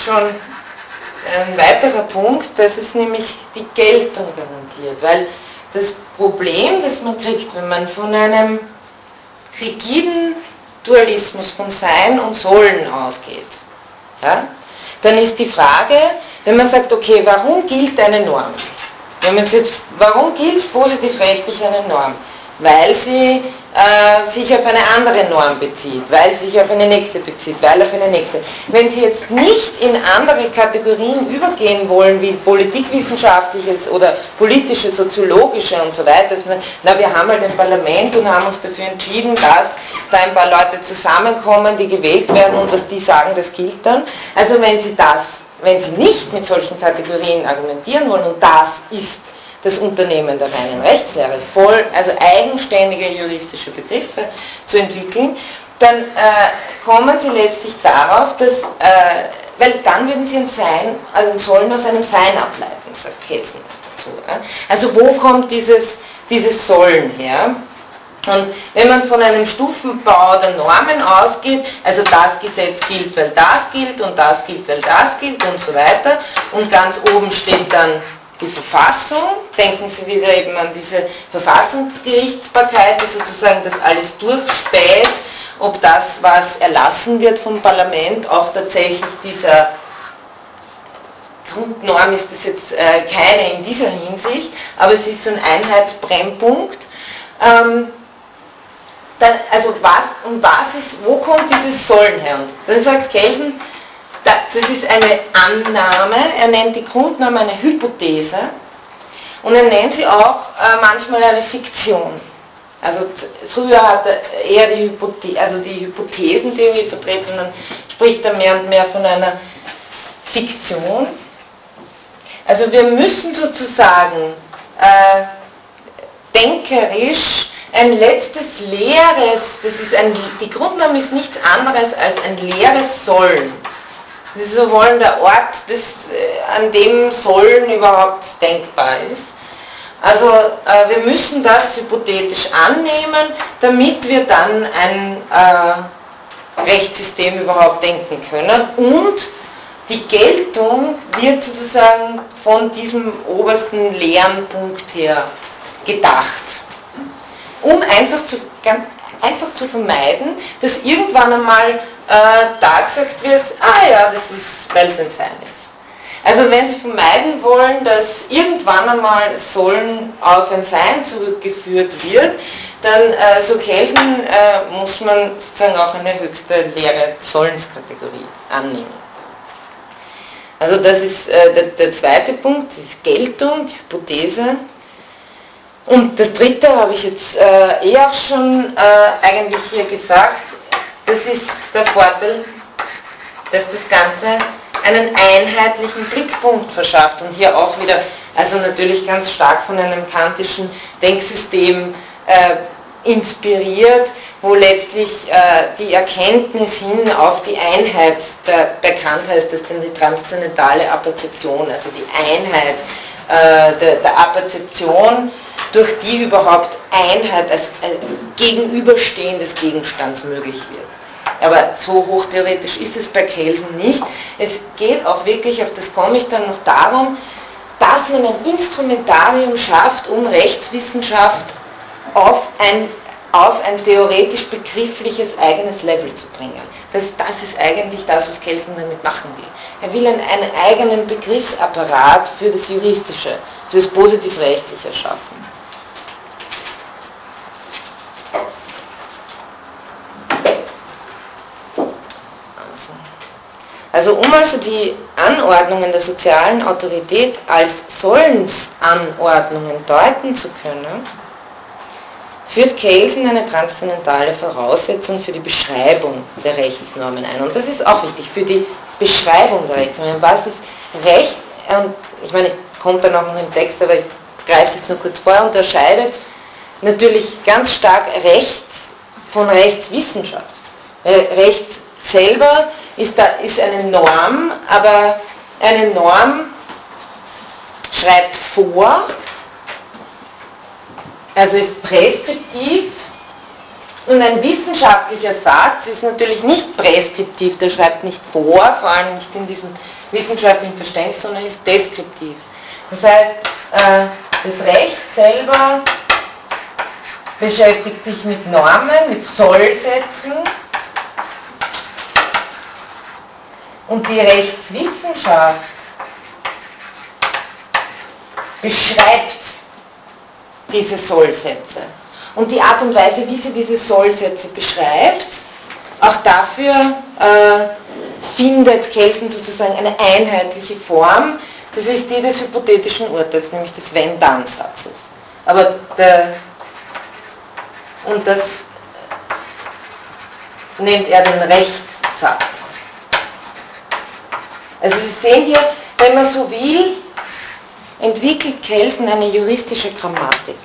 schon ein weiterer Punkt, das ist nämlich die Geltung garantiert, weil das Problem, das man kriegt, wenn man von einem rigiden Dualismus von Sein und Sollen ausgeht, ja, dann ist die Frage, wenn man sagt, okay, warum gilt eine Norm? Wenn man jetzt, warum gilt positiv rechtlich eine Norm? Weil sie äh, sich auf eine andere Norm bezieht, weil sie sich auf eine nächste bezieht, weil auf eine nächste. Wenn Sie jetzt nicht in andere Kategorien übergehen wollen, wie politikwissenschaftliches oder politische, soziologische und so weiter, man, na wir haben halt ein Parlament und haben uns dafür entschieden, dass da ein paar Leute zusammenkommen, die gewählt werden und was die sagen, das gilt dann. Also wenn Sie das, wenn Sie nicht mit solchen Kategorien argumentieren wollen und das ist das Unternehmen der reinen Rechtslehre, voll, also eigenständige juristische Begriffe zu entwickeln, dann äh, kommen Sie letztlich darauf, dass, äh, weil dann würden Sie ein Sein, also ein Sollen aus einem Sein ableiten, sagt Kelsen dazu. Ja? Also wo kommt dieses, dieses Sollen her? Und wenn man von einem Stufenbau der Normen ausgeht, also das Gesetz gilt, weil das gilt und das gilt, weil das gilt und so weiter, und ganz oben steht dann die Verfassung, denken Sie wieder eben an diese Verfassungsgerichtsbarkeit, die sozusagen das alles durchspäht, ob das, was erlassen wird vom Parlament, auch tatsächlich dieser Grundnorm ist es jetzt äh, keine in dieser Hinsicht, aber es ist so ein Einheitsbrennpunkt. Ähm, dann, also was und was ist, wo kommt dieses Sollen her? Und dann sagt Kelsen, das ist eine Annahme, er nennt die Grundnorm eine Hypothese und er nennt sie auch äh, manchmal eine Fiktion. Also früher hat er eher die, Hypothe also die Hypothesentheorie vertreten und dann spricht er mehr und mehr von einer Fiktion. Also wir müssen sozusagen äh, denkerisch ein letztes leeres, das ist ein, die Grundnorm ist nichts anderes als ein leeres Sollen. Ist so wollen der Ort, das, äh, an dem Sollen überhaupt denkbar ist. Also äh, wir müssen das hypothetisch annehmen, damit wir dann ein äh, Rechtssystem überhaupt denken können und die Geltung wird sozusagen von diesem obersten leeren Punkt her gedacht, um einfach zu, einfach zu vermeiden, dass irgendwann einmal äh, da gesagt wird, ah ja, das ist, weil es ein Sein ist. Also wenn Sie vermeiden wollen, dass irgendwann einmal Sollen auf ein Sein zurückgeführt wird, dann, äh, so Kelsen, äh, muss man sozusagen auch eine höchste leere Sollenskategorie annehmen. Also das ist äh, der, der, zweite Punkt, die Geltung, die Hypothese. Und das dritte habe ich jetzt äh, eh auch schon äh, eigentlich hier gesagt, das ist der Vorteil, dass das Ganze einen einheitlichen Blickpunkt verschafft und hier auch wieder, also natürlich ganz stark von einem kantischen Denksystem äh, inspiriert, wo letztlich äh, die Erkenntnis hin auf die Einheit, der, bekannt heißt das dann die transzendentale Apperzeption, also die Einheit äh, der, der Apperzeption, durch die überhaupt Einheit als ein Gegenüberstehen des Gegenstands möglich wird. Aber so hochtheoretisch ist es bei Kelsen nicht. Es geht auch wirklich, auf das komme ich dann noch darum, dass man ein Instrumentarium schafft, um Rechtswissenschaft auf ein, auf ein theoretisch begriffliches eigenes Level zu bringen. Das, das ist eigentlich das, was Kelsen damit machen will. Er will einen, einen eigenen Begriffsapparat für das Juristische, für das Positivrechtliche schaffen. Also um also die Anordnungen der sozialen Autorität als Sollensanordnungen deuten zu können, führt Kelsen eine transzendentale Voraussetzung für die Beschreibung der Rechtsnormen ein. Und das ist auch wichtig, für die Beschreibung der Rechtsnormen. Was ist Recht? Und ich meine, ich komme da noch im Text, aber ich greife es jetzt nur kurz vor, unterscheidet natürlich ganz stark Recht von Rechtswissenschaft. Recht selber ist, da, ist eine Norm, aber eine Norm schreibt vor, also ist präskriptiv und ein wissenschaftlicher Satz ist natürlich nicht präskriptiv, der schreibt nicht vor, vor allem nicht in diesem wissenschaftlichen Verständnis, sondern ist deskriptiv. Das heißt, äh, das Recht selber beschäftigt sich mit Normen, mit Sollsätzen Und die Rechtswissenschaft beschreibt diese Sollsätze. Und die Art und Weise, wie sie diese Sollsätze beschreibt, auch dafür äh, findet Kelsen sozusagen eine einheitliche Form. Das ist die des hypothetischen Urteils, nämlich des Wenn-Dann-Satzes. Aber der, und das nennt er den Rechtssatz. Also Sie sehen hier, wenn man so will, entwickelt Kelsen eine juristische Grammatik.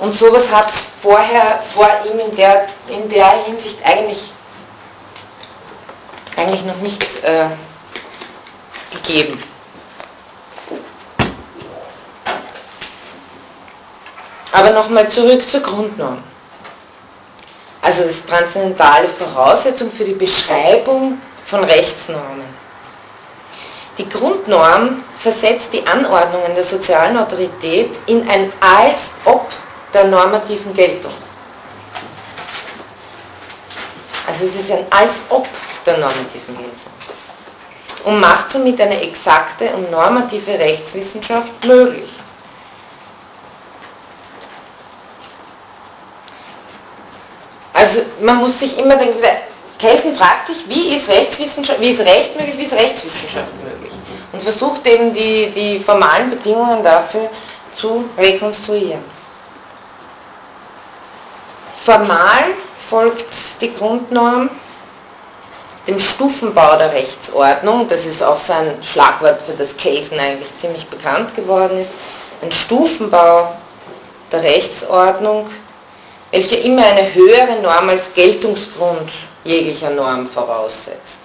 Und sowas hat es vorher vor ihm in der, in der Hinsicht eigentlich, eigentlich noch nicht äh, gegeben. Aber nochmal zurück zur Grundnorm. Also das transzendentale Voraussetzung für die Beschreibung von Rechtsnormen. Die Grundnorm versetzt die Anordnungen der sozialen Autorität in ein als ob der normativen Geltung. Also es ist ein als ob der normativen Geltung. Und macht somit eine exakte und normative Rechtswissenschaft möglich. Also man muss sich immer denken, Kelsen fragt sich, wie ist Rechtswissenschaft, wie ist Recht möglich, wie ist Rechtswissenschaft möglich? Und versucht eben die, die formalen Bedingungen dafür zu rekonstruieren. Formal folgt die Grundnorm dem Stufenbau der Rechtsordnung, das ist auch so ein Schlagwort für das Kelsen eigentlich ziemlich bekannt geworden ist, ein Stufenbau der Rechtsordnung, welcher immer eine höhere Norm als Geltungsgrund jeglicher Norm voraussetzt.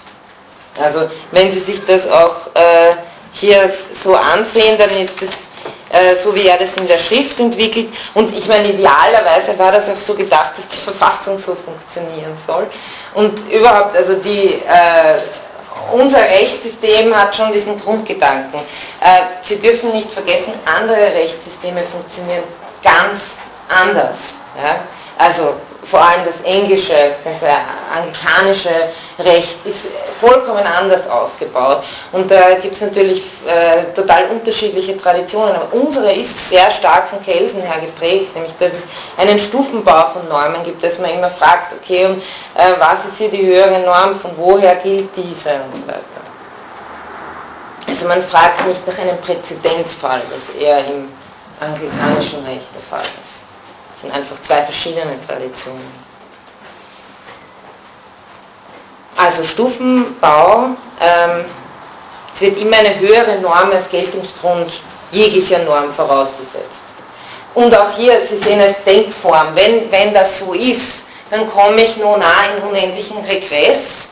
Also wenn Sie sich das auch äh, hier so ansehen, dann ist es äh, so wie er das in der Schrift entwickelt. Und ich meine, idealerweise war das auch so gedacht, dass die [laughs] Verfassung so funktionieren soll. Und überhaupt, also die, äh, unser Rechtssystem hat schon diesen Grundgedanken. Äh, Sie dürfen nicht vergessen, andere Rechtssysteme funktionieren ganz anders. Ja? Also vor allem das englische, das anglikanische Recht ist vollkommen anders aufgebaut. Und da gibt es natürlich äh, total unterschiedliche Traditionen. Aber unsere ist sehr stark von Kelsen her geprägt, nämlich dass es einen Stufenbau von Normen gibt, dass man immer fragt, okay, und, äh, was ist hier die höhere Norm, von woher gilt diese und so weiter. Also man fragt nicht nach einem Präzedenzfall, was eher im anglikanischen Recht der Fall ist sind einfach zwei verschiedene Traditionen. Also Stufenbau, ähm, es wird immer eine höhere Norm als Geltungsgrund jeglicher Norm vorausgesetzt. Und auch hier, Sie sehen als Denkform, wenn, wenn das so ist, dann komme ich nur nah in unendlichen Regress,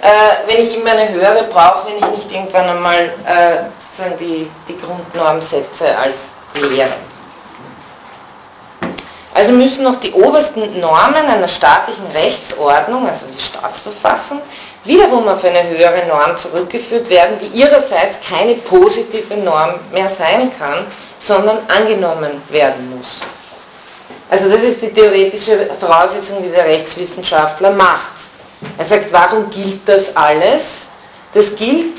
äh, wenn ich immer eine höhere brauche, wenn ich nicht irgendwann einmal äh, die, die Grundnorm setze als Lehre. Also müssen noch die obersten Normen einer staatlichen Rechtsordnung, also die Staatsverfassung, wiederum auf eine höhere Norm zurückgeführt werden, die ihrerseits keine positive Norm mehr sein kann, sondern angenommen werden muss. Also das ist die theoretische Voraussetzung, die der Rechtswissenschaftler macht. Er sagt, warum gilt das alles? Das gilt,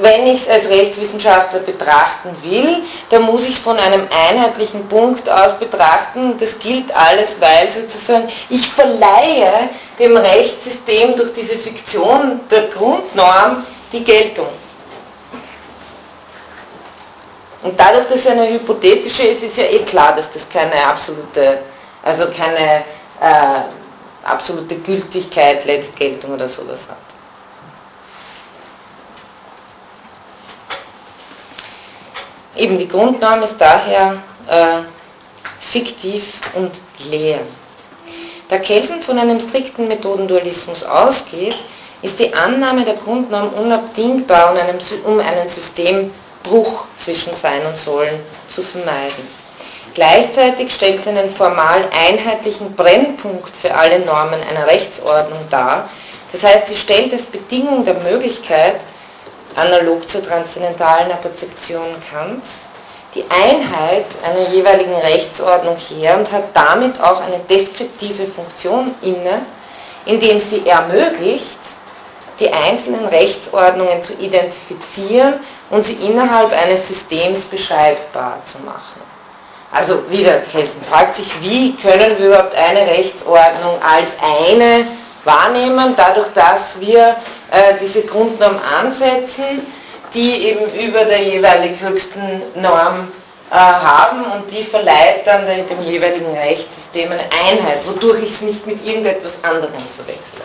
wenn ich es als Rechtswissenschaftler betrachten will, dann muss ich es von einem einheitlichen Punkt aus betrachten. Das gilt alles, weil sozusagen ich verleihe dem Rechtssystem durch diese Fiktion der Grundnorm die Geltung. Und dadurch, dass es eine hypothetische ist, ist ja eh klar, dass das keine absolute, also keine äh, absolute Gültigkeit, Letztgeltung oder sowas hat. Eben die Grundnorm ist daher äh, fiktiv und leer. Da Kelsen von einem strikten Methodendualismus ausgeht, ist die Annahme der Grundnorm unabdingbar, um einen, Systembruch zwischen Sein und Sollen zu vermeiden. Gleichzeitig stellt sie einen formal einheitlichen Brennpunkt für alle Normen einer Rechtsordnung dar. Das heißt, sie stellt als Bedingung der Möglichkeit analog zur transzendentalen Perzeption Kants, die Einheit einer jeweiligen Rechtsordnung her und hat damit auch eine deskriptive Funktion inne, indem sie ermöglicht, die einzelnen Rechtsordnungen zu identifizieren und sie innerhalb eines Systems beschreibbar zu machen. Also wieder, Kelsen fragt sich, wie können wir überhaupt eine Rechtsordnung als eine wahrnehmen, dadurch, dass wir äh, diese Grundnorm ansetzen, die eben über der jeweilig höchsten Norm äh, haben und die verleiht dann dem jeweiligen Rechtssystem eine Einheit, wodurch ich es nicht mit irgendetwas anderem verwechsle.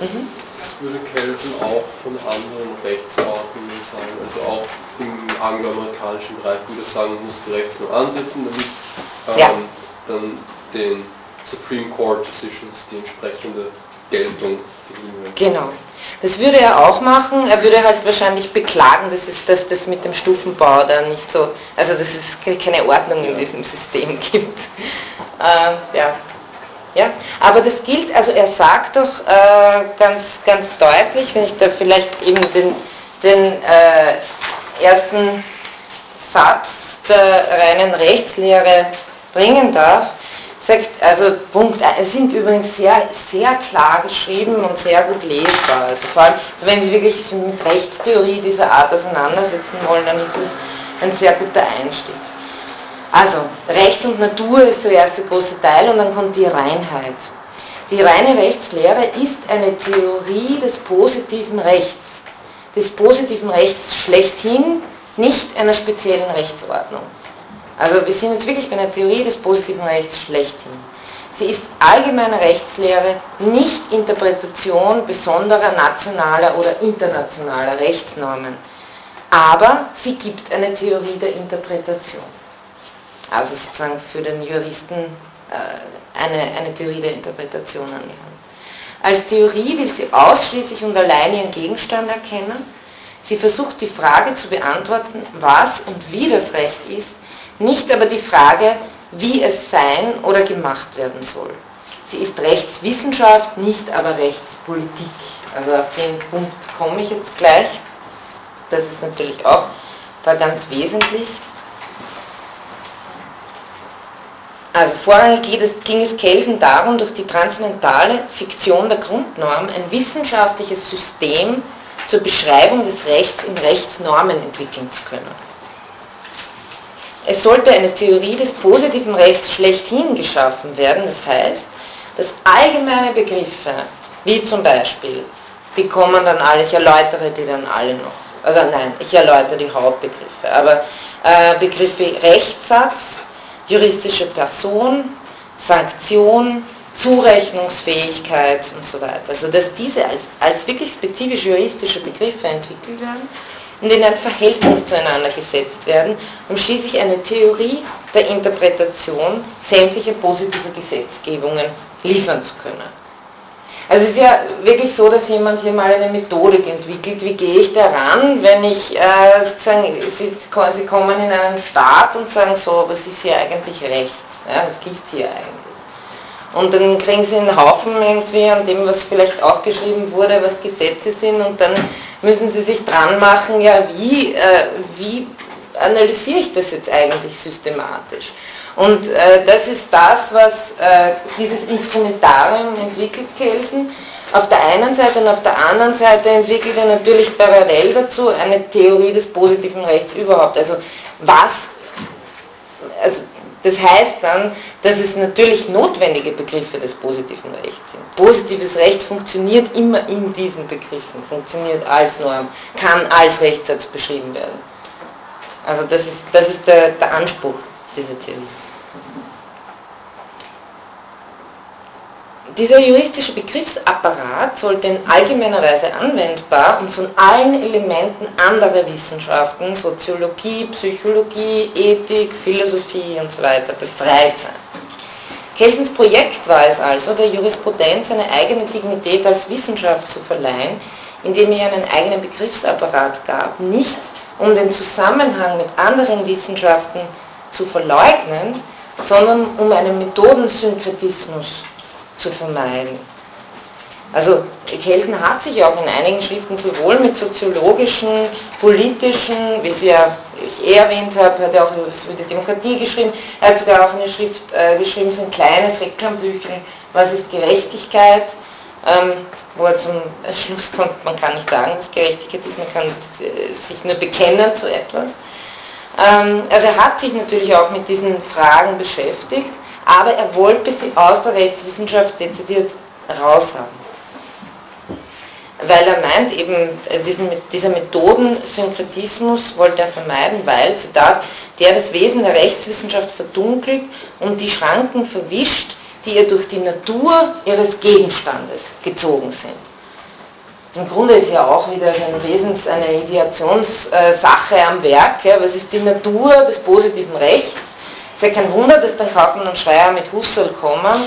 Mhm. Das würde Kelsen auch von anderen Rechtsordnungen sagen, also auch im angloamerikanischen Bereich würde sagen, man muss die Rechtsnorm ansetzen, damit ähm, ja. dann den Supreme Court Decisions die entsprechende Geltung. Genau. Das würde er auch machen. Er würde halt wahrscheinlich beklagen, dass, es, dass das mit dem Stufenbau da nicht so, also dass es keine Ordnung in diesem System [laughs] gibt. Äh, ja. Ja, Aber das gilt, also er sagt doch äh, ganz, ganz deutlich, wenn ich da vielleicht eben den, den äh, ersten Satz der reinen Rechtslehre bringen darf, also Punkt 1 sind übrigens sehr, sehr klar geschrieben und sehr gut lesbar. Also vor allem, also wenn Sie wirklich mit Rechtstheorie dieser Art auseinandersetzen wollen, dann ist das ein sehr guter Einstieg. Also, Recht und Natur ist der erste große Teil und dann kommt die Reinheit. Die reine Rechtslehre ist eine Theorie des positiven Rechts, des positiven Rechts schlechthin, nicht einer speziellen Rechtsordnung. Also wir sind jetzt wirklich bei einer Theorie des positiven Rechts schlechthin. Sie ist allgemeine Rechtslehre, nicht Interpretation besonderer nationaler oder internationaler Rechtsnormen. Aber sie gibt eine Theorie der Interpretation also sozusagen für den Juristen äh, eine, eine Theorie der Interpretation an die Hand. Als Theorie will sie ausschließlich und allein ihren Gegenstand erkennen. Sie versucht die Frage zu beantworten, was und wie das Recht ist, nicht aber die Frage, wie es sein oder gemacht werden soll. Sie ist Rechtswissenschaft, nicht aber Rechtspolitik. Also auf den Punkt komme ich jetzt gleich. Das ist natürlich auch da ganz wesentlich. Also vorrangig ging es Kelsen darum, durch die transzendentale Fiktion der Grundnorm ein wissenschaftliches System zur Beschreibung des Rechts in Rechtsnormen entwickeln zu können. Es sollte eine Theorie des positiven Rechts schlechthin geschaffen werden, das heißt, dass allgemeine Begriffe, wie zum Beispiel, die kommen dann alle, ich erläutere die dann alle noch, also nein, ich erläutere die Hauptbegriffe, aber äh, Begriffe Rechtssatz, juristische Person, Sanktion, Zurechnungsfähigkeit und so weiter. Also dass diese als, als wirklich spezifisch juristische Begriffe entwickelt werden und in ein Verhältnis zueinander gesetzt werden, um schließlich eine Theorie der Interpretation sämtlicher positiver Gesetzgebungen liefern zu können. Also es ist ja wirklich so, dass jemand hier mal eine Methodik entwickelt. Wie gehe ich daran, wenn ich äh, sozusagen, Sie, kommen in einen Staat und sagen so, was ist hier eigentlich Recht? Ja, was gibt hier eigentlich? Und dann kriegen Sie einen Haufen irgendwie an dem, was vielleicht aufgeschrieben wurde, was Gesetze sind und dann müssen Sie sich dran machen, ja wie, äh, wie analysiere ich das jetzt eigentlich systematisch? Und äh, das ist das, was äh, dieses Instrumentarium entwickelt Kelsen. Auf der einen Seite und auf der anderen Seite entwickelt er natürlich parallel dazu eine Theorie des positiven Rechts überhaupt. Also was, also das heißt dann, dass es natürlich notwendige Begriffe des positiven Rechts sind. Positives Recht funktioniert immer in diesen Begriffen, funktioniert als Norm, kann als Rechtssatz beschrieben werden. Also das ist, das ist der, der Anspruch dieser Theorie. Dieser juristische Begriffsapparat sollte in allgemeiner Weise anwendbar und von allen Elementen anderer Wissenschaften, Soziologie, Psychologie, Ethik, Philosophie und so befreit sein. Kelsens Projekt war es also, der Jurisprudenz eine eigene Dignität als Wissenschaft zu verleihen, indem er einen eigenen Begriffsapparat gab, nicht um den Zusammenhang mit anderen Wissenschaften zu verleugnen, sondern um einen Methodensynkretismus zu vermeiden. Also Kelsen hat sich auch in einigen Schriften sowohl mit soziologischen, politischen, wie Sie ja ich eh erwähnt habe, hat er auch über die Demokratie geschrieben, er hat sogar auch eine Schrift äh, geschrieben, so ein kleines Reklambüchlein, was ist Gerechtigkeit, ähm, wo er zum Schluss kommt, man kann nicht sagen, was Gerechtigkeit ist, man kann äh, sich nur bekennen zu etwas. Ähm, also er hat sich natürlich auch mit diesen Fragen beschäftigt, aber er wollte sie aus der Rechtswissenschaft dezidiert raushaben. Weil er meint, eben äh, diesen, dieser Methodensynkretismus wollte er vermeiden, weil, Zitat, der das Wesen der Rechtswissenschaft verdunkelt und die Schranken verwischt, die ihr durch die Natur ihres Gegenstandes gezogen sind. Im Grunde ist ja auch wieder ein Wesens, eine Ideationssache am Werk. Was ist die Natur des positiven Rechts? Es ist ja kein Wunder, dass dann Kaufmann und Schreier mit Husserl kommen.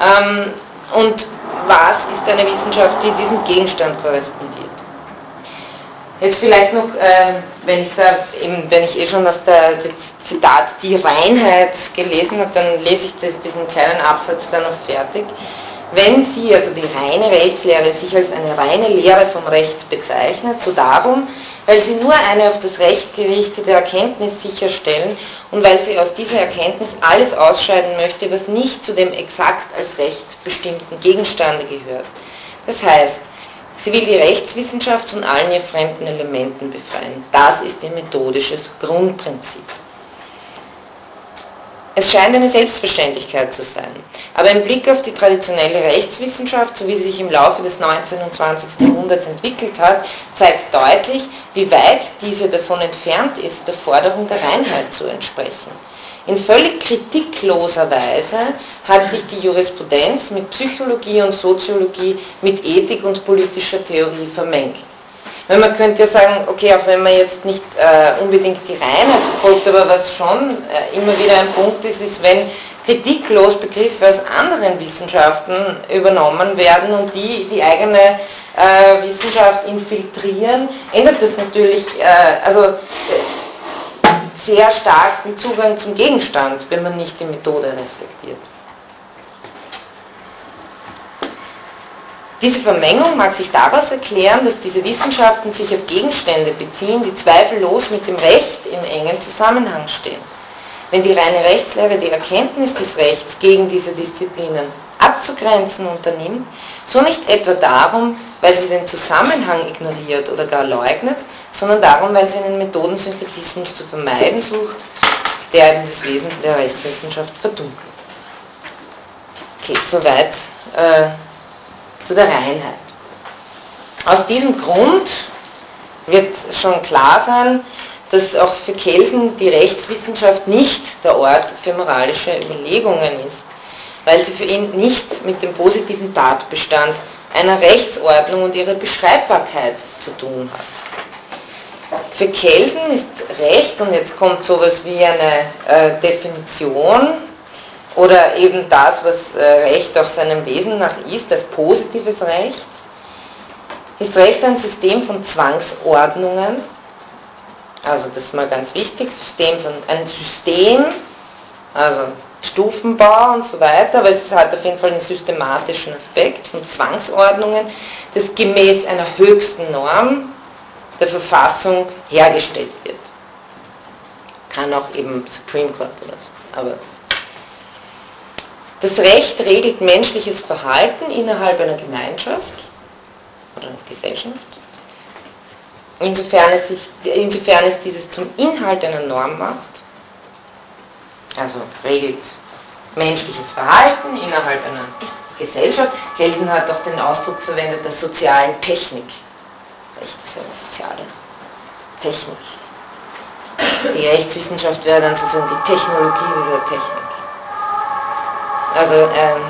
Ähm, und was ist eine Wissenschaft, die diesem Gegenstand korrespondiert? Jetzt vielleicht noch, äh, wenn ich da eben, wenn ich eh schon der Zitat die Reinheit gelesen habe, dann lese ich das, diesen kleinen Absatz da noch fertig. wenn sie, also die reine Rechtslehre, sich als eine reine Lehre vom Recht bezeichnet, so darum, weil sie nur eine auf das Recht gerichtete Erkenntnis sicherstellen und weil sie aus dieser Erkenntnis alles ausscheiden möchte, was nicht zu dem exakt als Recht bestimmten Gegenstande gehört. Das heißt, sie will die Rechtswissenschaft von allen ihr fremden Elementen befreien. Das ist ihr methodisches Grundprinzip. Es scheint eine Selbstverständlichkeit zu sein. Aber im Blick auf die traditionelle Rechtswissenschaft, so wie sie sich im Laufe des 19. und 20. Jahrhunderts entwickelt hat, zeigt deutlich, wie weit diese davon entfernt ist, der Forderung der Reinheit zu entsprechen. In völlig kritikloser Weise hat sich die Jurisprudenz mit Psychologie und Soziologie, mit Ethik und politischer Theorie vermengt. Weil man könnte ja sagen, okay, auch wenn man jetzt nicht äh, unbedingt die Reinheit verfolgt, aber was schon äh, immer wieder ein Punkt ist, ist, wenn kritiklos Begriffe aus anderen Wissenschaften übernommen werden und die die eigene äh, Wissenschaft infiltrieren, ändert das natürlich äh, also, äh, sehr stark den Zugang zum Gegenstand, wenn man nicht die Methode reflektiert. Diese Vermengung mag sich daraus erklären, dass diese Wissenschaften sich auf Gegenstände beziehen, die zweifellos mit dem Recht im engen Zusammenhang stehen. Wenn die reine Rechtslehre die Erkenntnis des Rechts gegen diese Disziplinen abzugrenzen unternimmt, so nicht etwa darum, weil sie den Zusammenhang ignoriert oder gar leugnet, sondern darum, weil sie einen Methodensynthetismus zu vermeiden sucht, der eben das Wesen der Rechtswissenschaft verdunkelt. Okay, soweit äh, zu der Reinheit. Aus diesem Grund wird schon klar sein, dass auch für Kelsen die Rechtswissenschaft nicht der Ort für moralische Überlegungen ist, weil sie für ihn nicht mit dem positiven Tatbestand einer Rechtsordnung und ihrer Beschreibbarkeit zu tun hat. Für Kelsen ist Recht, und jetzt kommt sowas wie eine äh, Definition oder eben das, was äh, Recht auch seinem Wesen nach ist, das positives Recht, ist Recht ein System von Zwangsordnungen, also das ist mal ganz wichtig, System von, ein System, also Stufenbau und so weiter, aber es hat auf jeden Fall einen systematischen Aspekt von Zwangsordnungen, das gemäß einer höchsten Norm der Verfassung hergestellt wird. Kann auch eben Supreme Court oder so, aber das Recht regelt menschliches Verhalten innerhalb einer Gemeinschaft oder einer Gesellschaft. Insofern es, sich, insofern es dieses zum Inhalt einer Norm macht, also regelt menschliches Verhalten innerhalb einer Gesellschaft. Kelsen hat auch den Ausdruck verwendet der sozialen Technik. Recht ist eine soziale Technik. Die Rechtswissenschaft wäre dann sozusagen die Technologie dieser Technik. Also ähm,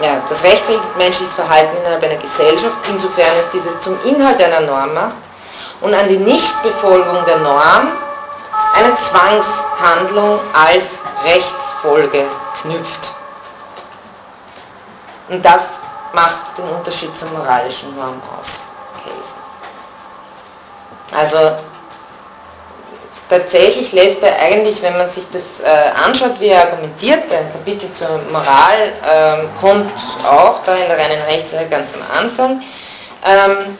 ja, das Recht regelt menschliches Verhalten innerhalb einer Gesellschaft, insofern es dieses zum Inhalt einer Norm macht und an die Nichtbefolgung der Norm eine Zwangshandlung als Rechtsfolge knüpft. Und das macht den Unterschied zur moralischen Norm aus. Also tatsächlich lässt er eigentlich, wenn man sich das äh, anschaut, wie er argumentiert, ein Kapitel zur Moral ähm, kommt auch da in der reinen Rechtslehre ganz am Anfang, ähm,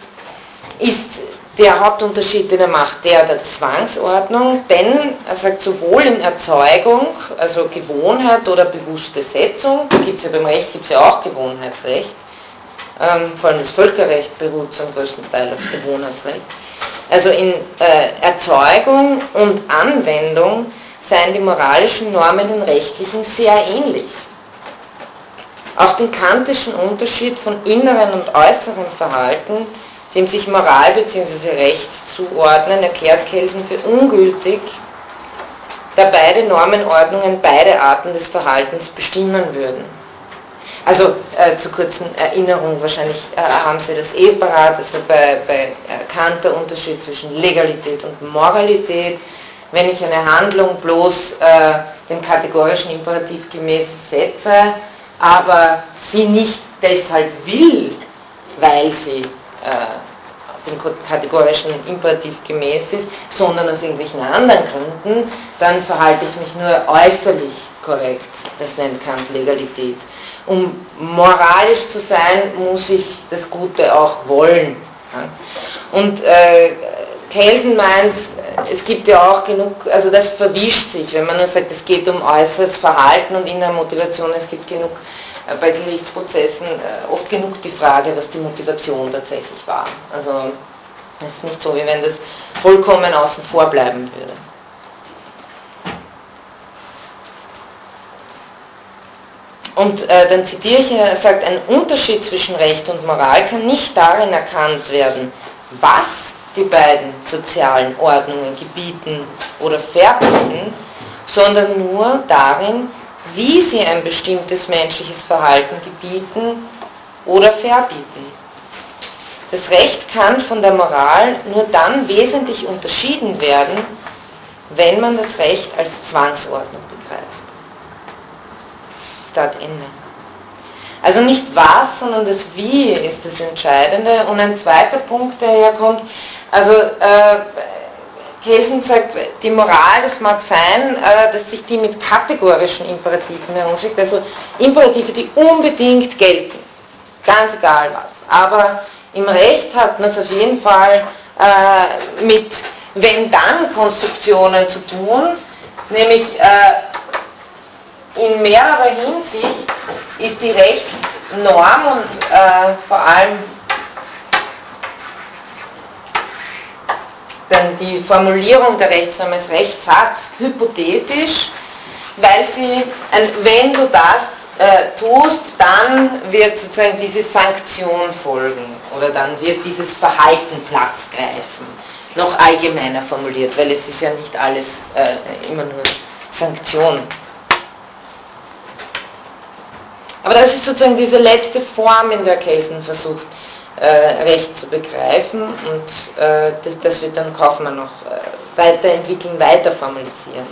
ist der Hauptunterschied, den er macht, der der Zwangsordnung, denn er sagt sowohl in Erzeugung, also Gewohnheit oder bewusste Setzung, gibt es ja beim Recht gibt es ja auch Gewohnheitsrecht, ähm, vor allem das Völkerrecht beruht zum größten Teil auf Gewohnheitsrecht, also in äh, Erzeugung und Anwendung seien die moralischen Normen den rechtlichen sehr ähnlich. Auch den kantischen Unterschied von inneren und äußeren Verhalten, dem sich Moral bzw. Recht zuordnen, erklärt Kelsen für ungültig, da beide Normenordnungen beide Arten des Verhaltens bestimmen würden. Also äh, zur kurzen Erinnerung, wahrscheinlich äh, haben Sie das eh parat, also bei, bei äh, Kant der Unterschied zwischen Legalität und Moralität. Wenn ich eine Handlung bloß äh, dem kategorischen Imperativ gemäß setze, aber sie nicht deshalb will, weil sie äh, dem kategorischen Imperativ gemäß ist, sondern aus irgendwelchen anderen Gründen, dann verhalte ich mich nur äußerlich korrekt. Das nennt Kant Legalität. Um moralisch zu sein, muss ich das Gute auch wollen. Und äh, Kelsen meint, es gibt ja auch genug, also das verwischt sich, wenn man nur sagt, es geht um äußeres Verhalten und innere Motivation, es gibt genug äh, bei Gerichtsprozessen äh, oft genug die Frage, was die Motivation tatsächlich war. Also es ist nicht so, wie wenn das vollkommen außen vor bleiben würde. Und äh, dann zitiere ich, er sagt, ein Unterschied zwischen Recht und Moral kann nicht darin erkannt werden, was die beiden sozialen Ordnungen gebieten oder verbieten, sondern nur darin, wie sie ein bestimmtes menschliches Verhalten gebieten oder verbieten. Das Recht kann von der Moral nur dann wesentlich unterschieden werden, wenn man das Recht als Zwangsordnung begreift. Start Ende. Also nicht was, sondern das Wie ist das Entscheidende. Und ein zweiter Punkt, der herkommt, also äh, Kelsen sagt, die Moral, das mag sein, äh, dass sich die mit kategorischen Imperativen herumschickt, also Imperative, die unbedingt gelten, ganz egal was. Aber im Recht hat man es auf jeden Fall äh, mit Wenn-Dann-Konstruktionen zu tun, nämlich äh, in mehrerer Hinsicht ist die Rechtsnorm und äh, vor allem dann die Formulierung der Rechtsnorm als Rechtssatz hypothetisch, weil sie, wenn du das äh, tust, dann wird sozusagen diese Sanktion folgen oder dann wird dieses Verhalten Platz greifen. Noch allgemeiner formuliert, weil es ist ja nicht alles äh, immer nur Sanktion. Aber das ist sozusagen diese letzte Form, in der Kelsen versucht, äh, Recht zu begreifen und äh, das, das, wird dann Kaufmann noch äh, weiterentwickeln, weiter formalisieren.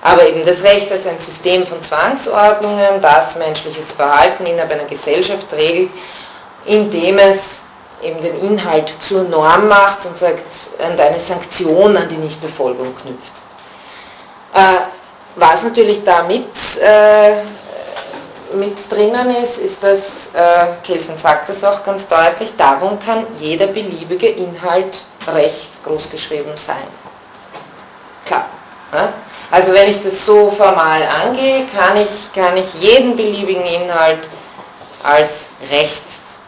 Aber eben das Recht als ein System von Zwangsordnungen, das menschliches Verhalten innerhalb einer Gesellschaft regelt, indem es eben den Inhalt zur Norm macht und sagt, und eine Sanktion an die Nichtbefolgung knüpft. Äh, was natürlich damit äh, mit drinnen ist, ist, dass, äh, Kelsen sagt das auch ganz deutlich, darum kann jeder beliebige Inhalt recht großgeschrieben sein. Klar. Ne? Also wenn ich das so formal angehe, kann ich, kann ich jeden beliebigen Inhalt als Recht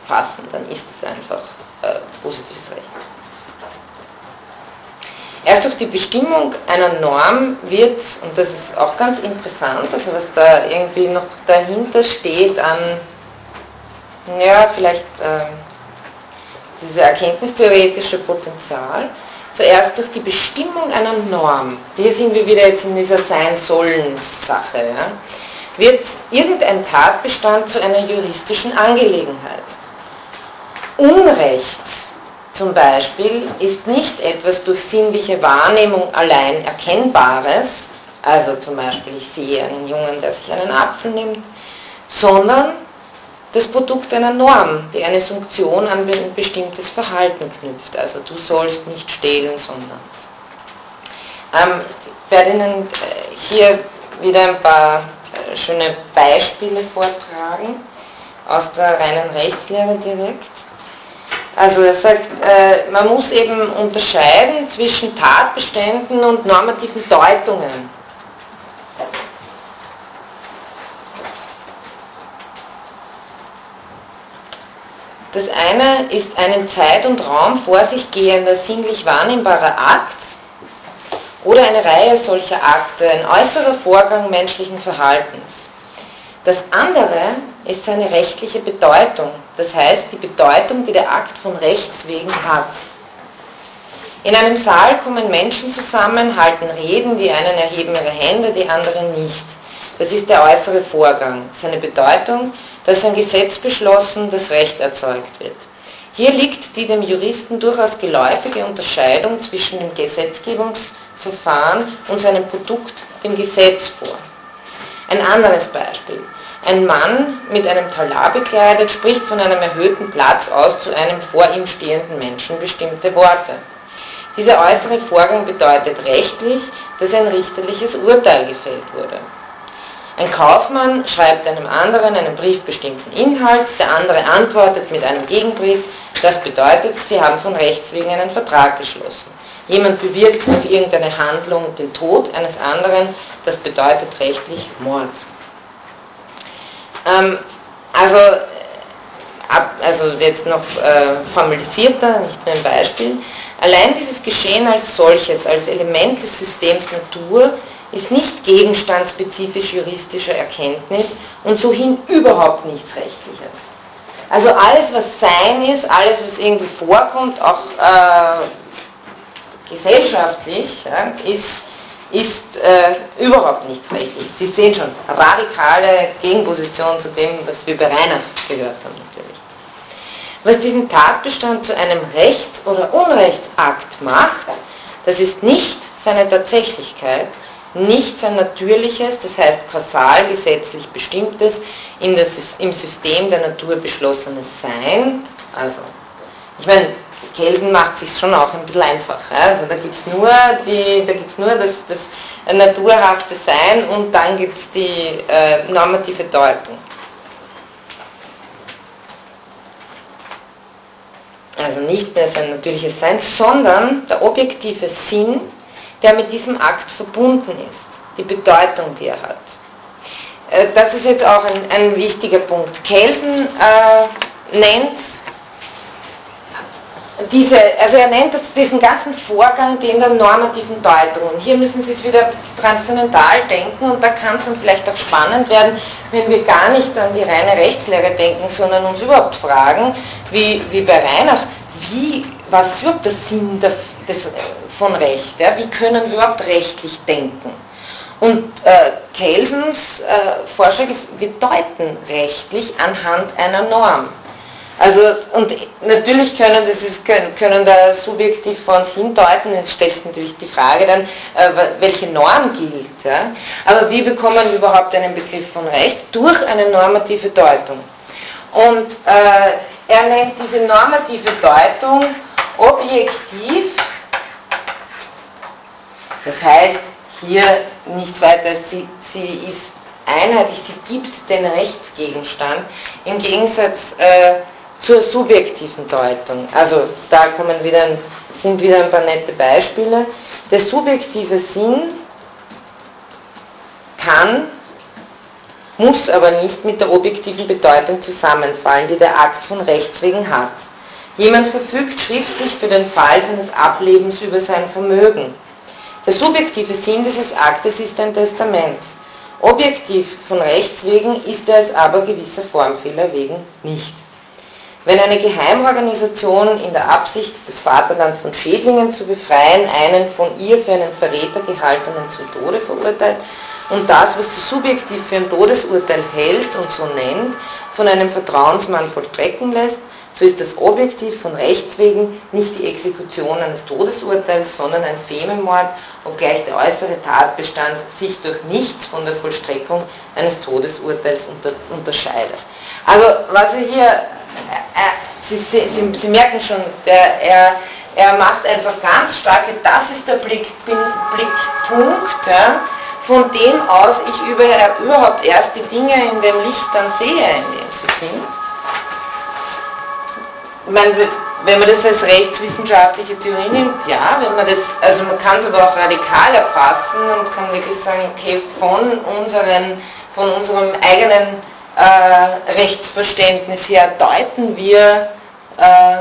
fassen. Dann ist es einfach äh, positives Recht. Erst durch die Bestimmung einer Norm wird, und das ist auch ganz interessant, also was da irgendwie noch dahinter steht an, ja, vielleicht äh, dieses erkenntnistheoretische Potenzial, zuerst durch die Bestimmung einer Norm, hier sind wir wieder jetzt in dieser Sein-Sollen-Sache, ja, wird irgendein Tatbestand zu einer juristischen Angelegenheit. Unrecht zum Beispiel ist nicht etwas durch sinnliche Wahrnehmung allein Erkennbares, also zum Beispiel ich sehe einen Jungen, der sich einen Apfel nimmt, sondern das Produkt einer Norm, die eine Funktion an ein bestimmtes Verhalten knüpft. Also du sollst nicht stehlen, sondern. Ähm, ich werde Ihnen äh, hier wieder ein paar äh, schöne Beispiele vortragen aus der reinen Rechtslehre direkt. Also er sagt, äh, man muss eben unterscheiden zwischen Tatbeständen und normativen Deutungen. Das eine ist ein in Zeit und Raum vor sich gehender, sinnlich wahrnehmbarer Akt oder eine Reihe solcher Akte, ein äußerer Vorgang menschlichen Verhaltens. Das andere ist seine rechtliche Bedeutung, das heißt die Bedeutung, die der Akt von Rechts wegen hat. In einem Saal kommen Menschen zusammen, halten Reden, die einen erheben ihre Hände, die anderen nicht. Das ist der äußere Vorgang. Seine Bedeutung, dass ein Gesetz beschlossen, das Recht erzeugt wird. Hier liegt die dem Juristen durchaus geläufige Unterscheidung zwischen dem Gesetzgebungsverfahren und seinem Produkt, dem Gesetz, vor. Ein anderes Beispiel. Ein Mann mit einem Talar bekleidet spricht von einem erhöhten Platz aus zu einem vor ihm stehenden Menschen bestimmte Worte. Dieser äußere Vorgang bedeutet rechtlich, dass ein richterliches Urteil gefällt wurde. Ein Kaufmann schreibt einem anderen einen Brief bestimmten Inhalts, der andere antwortet mit einem Gegenbrief. Das bedeutet, sie haben von Rechts wegen einen Vertrag geschlossen. Jemand bewirkt durch irgendeine Handlung den Tod eines anderen, das bedeutet rechtlich Mord. Ähm, also, ab, also jetzt noch äh, formalisierter, nicht nur ein Beispiel. Allein dieses Geschehen als solches, als Element des Systems Natur, ist nicht gegenstandsspezifisch juristischer Erkenntnis und so hin überhaupt nichts Rechtliches. Also alles, was Sein ist, alles, was irgendwie vorkommt, auch äh, gesellschaftlich, ja, ist, ist äh, überhaupt nichts Rechtliches. Sie sehen schon, radikale Gegenposition zu dem, was wir bei Reinach gehört haben natürlich. Was diesen Tatbestand zu einem Rechts- oder Unrechtsakt macht, das ist nicht seine Tatsächlichkeit, nicht sein natürliches, das heißt kausal gesetzlich bestimmtes, in das, im System der Natur beschlossenes Sein. Also, ich meine, Kelsen macht sich schon auch ein bisschen einfach. Ja? Also da gibt es nur, die, da gibt's nur das, das naturhafte Sein und dann gibt es die äh, normative Deutung. Also nicht mehr sein natürliches Sein, sondern der objektive Sinn der mit diesem Akt verbunden ist, die Bedeutung, die er hat. Äh, das ist jetzt auch ein, ein wichtiger Punkt. Kelsen äh, nennt diese, also er nennt das, diesen ganzen Vorgang den der normativen Deutung. Und hier müssen Sie es wieder transzendental denken und da kann es dann vielleicht auch spannend werden, wenn wir gar nicht an die reine Rechtslehre denken, sondern uns überhaupt fragen, wie, wie bei Reinach, wie, was ist überhaupt der Sinn des, des von Recht. Ja? Wie können wir überhaupt rechtlich denken? Und äh, Kelsens äh, Vorschlag ist, wir deuten rechtlich anhand einer Norm. Also, und natürlich können, das ist, können, da subjektiv vor uns hindeuten, jetzt stellt sich natürlich die Frage dann, äh, welche Norm gilt. Ja? Aber wie bekommen wir überhaupt einen Begriff von Recht? Durch eine normative Deutung. Und äh, er nennt diese normative Deutung objektiv das heißt, hier nichts weiter, sie, sie ist einheitlich, sie gibt den Rechtsgegenstand im Gegensatz äh, zur subjektiven Deutung. Also da kommen wieder, sind wieder ein paar nette Beispiele. Der subjektive Sinn kann, muss aber nicht mit der objektiven Bedeutung zusammenfallen, die der Akt von Rechts wegen hat. Jemand verfügt schriftlich für den Fall seines Ablebens über sein Vermögen. Der subjektive Sinn dieses Aktes ist ein Testament. Objektiv von Rechts wegen ist er es aber gewisser Formfehler wegen nicht. Wenn eine Geheimorganisation in der Absicht, das Vaterland von Schädlingen zu befreien, einen von ihr für einen Verräter gehaltenen zum Tode verurteilt und das, was sie subjektiv für ein Todesurteil hält und so nennt, von einem Vertrauensmann vollstrecken lässt, so ist das objektiv von Rechts wegen nicht die Exekution eines Todesurteils, sondern ein Fememord, obgleich der äußere Tatbestand sich durch nichts von der Vollstreckung eines Todesurteils unter, unterscheidet. Also was er hier, Sie, Sie, Sie, merken schon, der, er, er macht einfach ganz starke, das ist der Blick, Blickpunkt, ja, von dem aus ich über, überhaupt erst die Dinge in dem Licht dann sehe, in dem sie sind. Meine, wenn man das als rechtswissenschaftliche Theorie nimmt, ja, wenn man das, also man kann es aber auch radikal erfassen und kann wirklich sagen, okay, von, unseren, von unserem eigenen äh, Rechtsverständnis her deuten wir äh,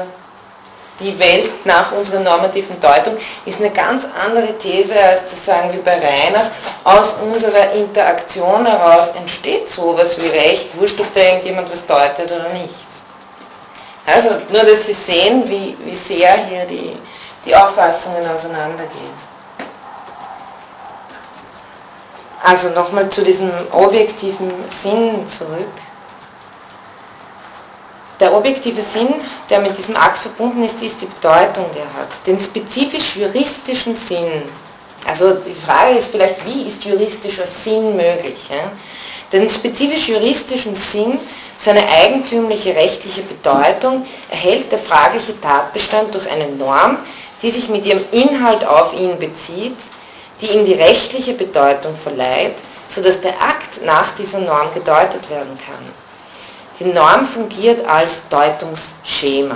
die Welt nach unserer normativen Deutung, ist eine ganz andere These, als zu sagen, wie bei Reinach, aus unserer Interaktion heraus entsteht sowas wie Recht, wurscht, ob da irgendjemand was deutet oder nicht. Also nur, dass Sie sehen, wie, wie sehr hier die, die Auffassungen auseinandergehen. Also nochmal zu diesem objektiven Sinn zurück. Der objektive Sinn, der mit diesem Akt verbunden ist, ist die Bedeutung, die er hat. Den spezifisch juristischen Sinn, also die Frage ist vielleicht, wie ist juristischer Sinn möglich? Ja? Den spezifisch juristischen Sinn seine eigentümliche rechtliche Bedeutung erhält der fragliche Tatbestand durch eine Norm, die sich mit ihrem Inhalt auf ihn bezieht, die ihm die rechtliche Bedeutung verleiht, sodass der Akt nach dieser Norm gedeutet werden kann. Die Norm fungiert als Deutungsschema.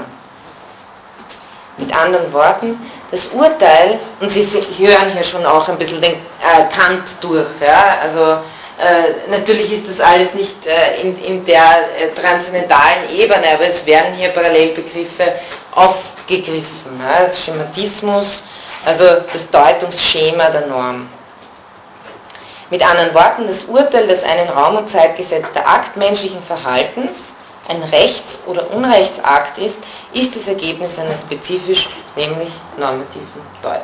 Mit anderen Worten, das Urteil, und Sie hören hier schon auch ein bisschen den äh, Kant durch, ja, also äh, natürlich ist das alles nicht äh, in, in, der äh, transzendentalen Ebene, aber es werden hier Parallelbegriffe aufgegriffen. Ja, Schematismus, also das Deutungsschema der Norm. Mit anderen Worten, das Urteil, das ein in Raum und Zeit gesetzter Akt menschlichen Verhaltens ein Rechts- oder Unrechtsakt ist, ist das Ergebnis einer spezifisch, nämlich normativen Deutung.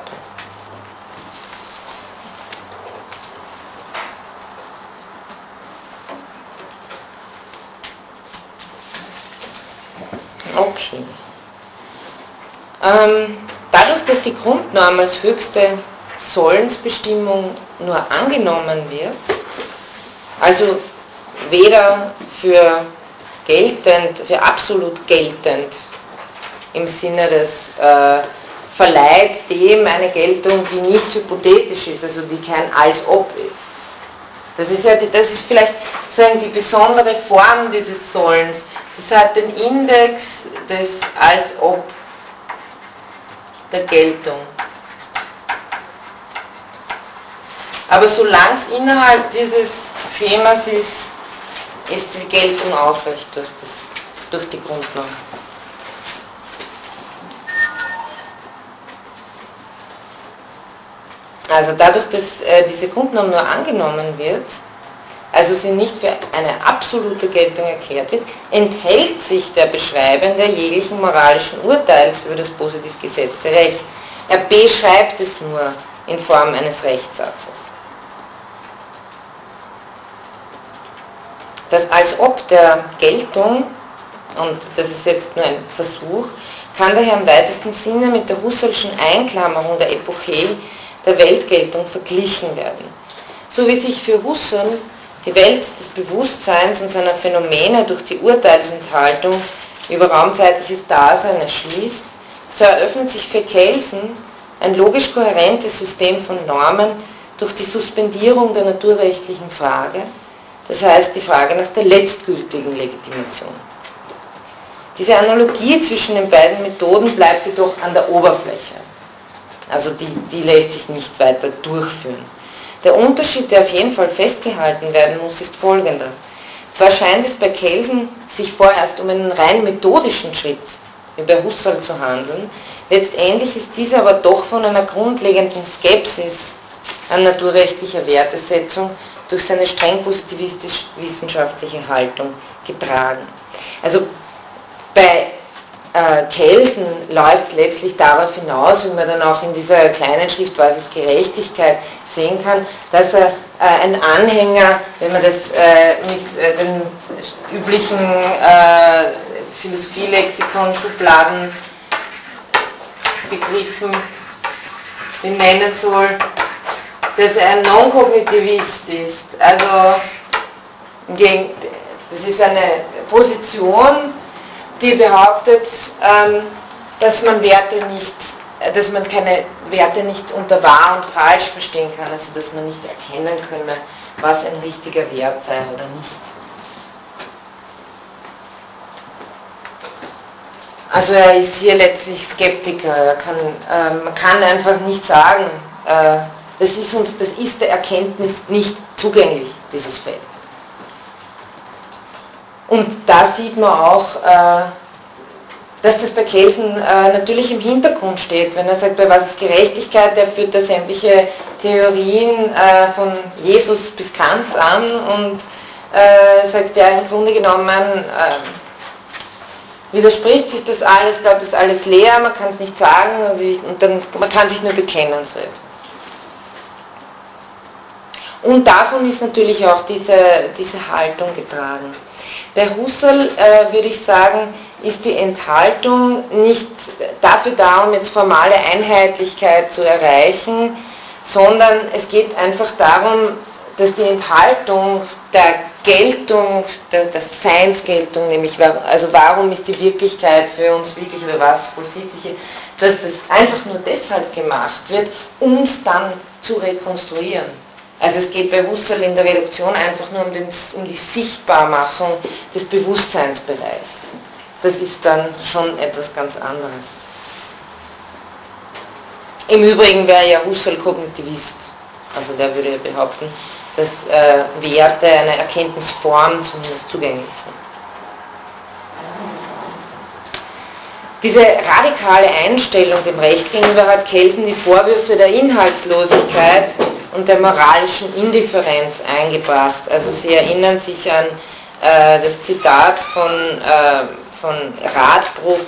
Okay. Ähm, dadurch, dass die Grundnorm als höchste Sollensbestimmung nur angenommen wird, also weder für geltend, für absolut geltend im Sinne des äh, verleiht dem eine Geltung, die nicht hypothetisch ist, also die kein als ob ist. Das ist, ja die, das ist vielleicht sagen, die besondere Form dieses Sollens. Das hat den Index des als ob der Geltung. Aber solange es innerhalb dieses Schemas ist, ist die Geltung aufrecht durch, das, durch die Grundnorm. Also dadurch, dass äh, diese Grundnorm nur angenommen wird, also sie nicht für eine absolute Geltung erklärt wird, enthält sich der Beschreibende jeglichen moralischen Urteils über das positiv gesetzte Recht. Er beschreibt es nur in Form eines Rechtssatzes. Das als ob der Geltung, und das ist jetzt nur ein Versuch, kann daher im weitesten Sinne mit der Husserlschen Einklammerung der Epoche der Weltgeltung verglichen werden. So wie sich für Husserl die Welt des Bewusstseins und seiner Phänomene durch die Urteilsenthaltung über raumzeitliches Dasein erschließt, so eröffnet sich für Kelsen ein logisch kohärentes System von Normen durch die Suspendierung der naturrechtlichen Frage, das heißt die Frage nach der letztgültigen Legitimation. Diese Analogie zwischen den beiden Methoden bleibt jedoch an der Oberfläche. Also die, die lässt sich nicht weiter durchführen. Der Unterschied, der auf jeden Fall festgehalten werden muss, ist folgender. Zwar scheint es bei Kelsen sich vorerst um einen rein methodischen Schritt, wie bei Husserl zu handeln, letztendlich ist dieser aber doch von einer grundlegenden Skepsis an naturrechtlicher Wertesetzung durch seine streng positivistisch-wissenschaftliche Haltung getragen. Also bei äh, Kelsen läuft es letztlich darauf hinaus, wie man dann auch in dieser kleinen Schrift Was ist Gerechtigkeit sehen kann, dass er äh, ein Anhänger, wenn man das äh, mit äh, den üblichen äh, Philosophielexikon-Schubladen begriffen benennen soll, dass er ein Non-Kognitivist ist. Also das ist eine Position, die behauptet, ähm, dass man Werte nicht, dass man keine Werte nicht unter wahr und falsch verstehen kann, also dass man nicht erkennen könne, was ein richtiger Wert sei oder nicht. Also er ist hier letztlich Skeptiker. Er kann, äh, man kann einfach nicht sagen, äh, das, ist uns, das ist der Erkenntnis nicht zugänglich, dieses Feld. Und da sieht man auch, äh, dass das bei Kelsen äh, natürlich im Hintergrund steht. Wenn er sagt, bei was ist Gerechtigkeit, der führt da sämtliche Theorien äh, von Jesus bis Kant an und sagt, ja, im Grunde genommen widerspricht sich das alles, bleibt das alles leer, man kann es nicht sagen und dann, man kann sich nur bekennen. So und davon ist natürlich auch diese, diese Haltung getragen. Bei Husserl äh, würde ich sagen, ist die Enthaltung nicht dafür da, um jetzt formale Einheitlichkeit zu erreichen, sondern es geht einfach darum, dass die Enthaltung der Geltung, der, der Seinsgeltung, nämlich also warum ist die Wirklichkeit für uns wirklich oder was vollzieht sich hier, dass das einfach nur deshalb gemacht wird, um es dann zu rekonstruieren. Also es geht bei Husserl in der Reduktion einfach nur um, den, um die Sichtbarmachung des Bewusstseinsbereichs. Das ist dann schon etwas ganz anderes. Im Übrigen wäre ja Husserl Kognitivist. Also der würde behaupten, dass äh, Werte einer Erkenntnisform zumindest zugänglich sind. Diese radikale Einstellung dem Recht gegenüber hat Kelsen die Vorwürfe der Inhaltslosigkeit und der moralischen Indifferenz eingebracht. Also Sie erinnern sich an äh, das Zitat von, äh, von Radbruch,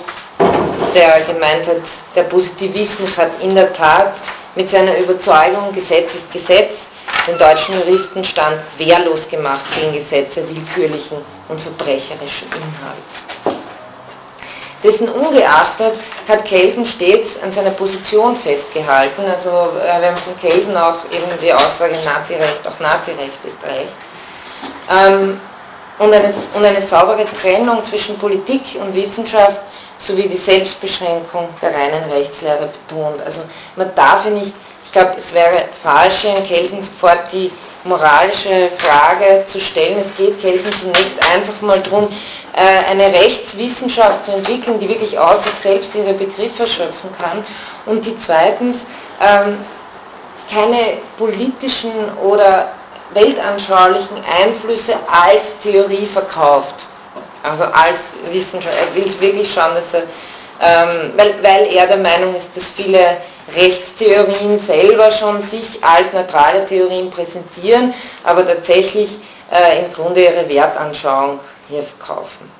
der gemeint hat, der Positivismus hat in der Tat mit seiner Überzeugung, Gesetz ist Gesetz, den deutschen Juristen stand wehrlos gemacht gegen Gesetze willkürlichen und verbrecherischen Inhalts. Dessen ungeachtet hat Kelsen stets an seiner Position festgehalten. Also äh, haben von Kelsen auch eben die Aussage Nazirecht, auch Nazirecht ist Recht. Ähm, und, eine, und eine saubere Trennung zwischen Politik und Wissenschaft sowie die Selbstbeschränkung der reinen Rechtslehre betont. Also man darf ja nicht, ich glaube, es wäre falsch, in Kelsen sofort die moralische Frage zu stellen. Es geht Kelsen zunächst einfach mal darum, äh, eine Rechtswissenschaft zu entwickeln, die wirklich aus sich selbst ihre Begriffe schöpfen kann und die zweitens ähm, keine politischen oder weltanschaulichen Einflüsse als Theorie verkauft. Also als Wissenschaft, er will wirklich schauen, dass er, ähm, weil, weil er der Meinung ist, dass viele Rechtstheorien selber schon sich als neutrale Theorien präsentieren, aber tatsächlich äh, im Grunde ihre Wertanschauung hier verkaufen.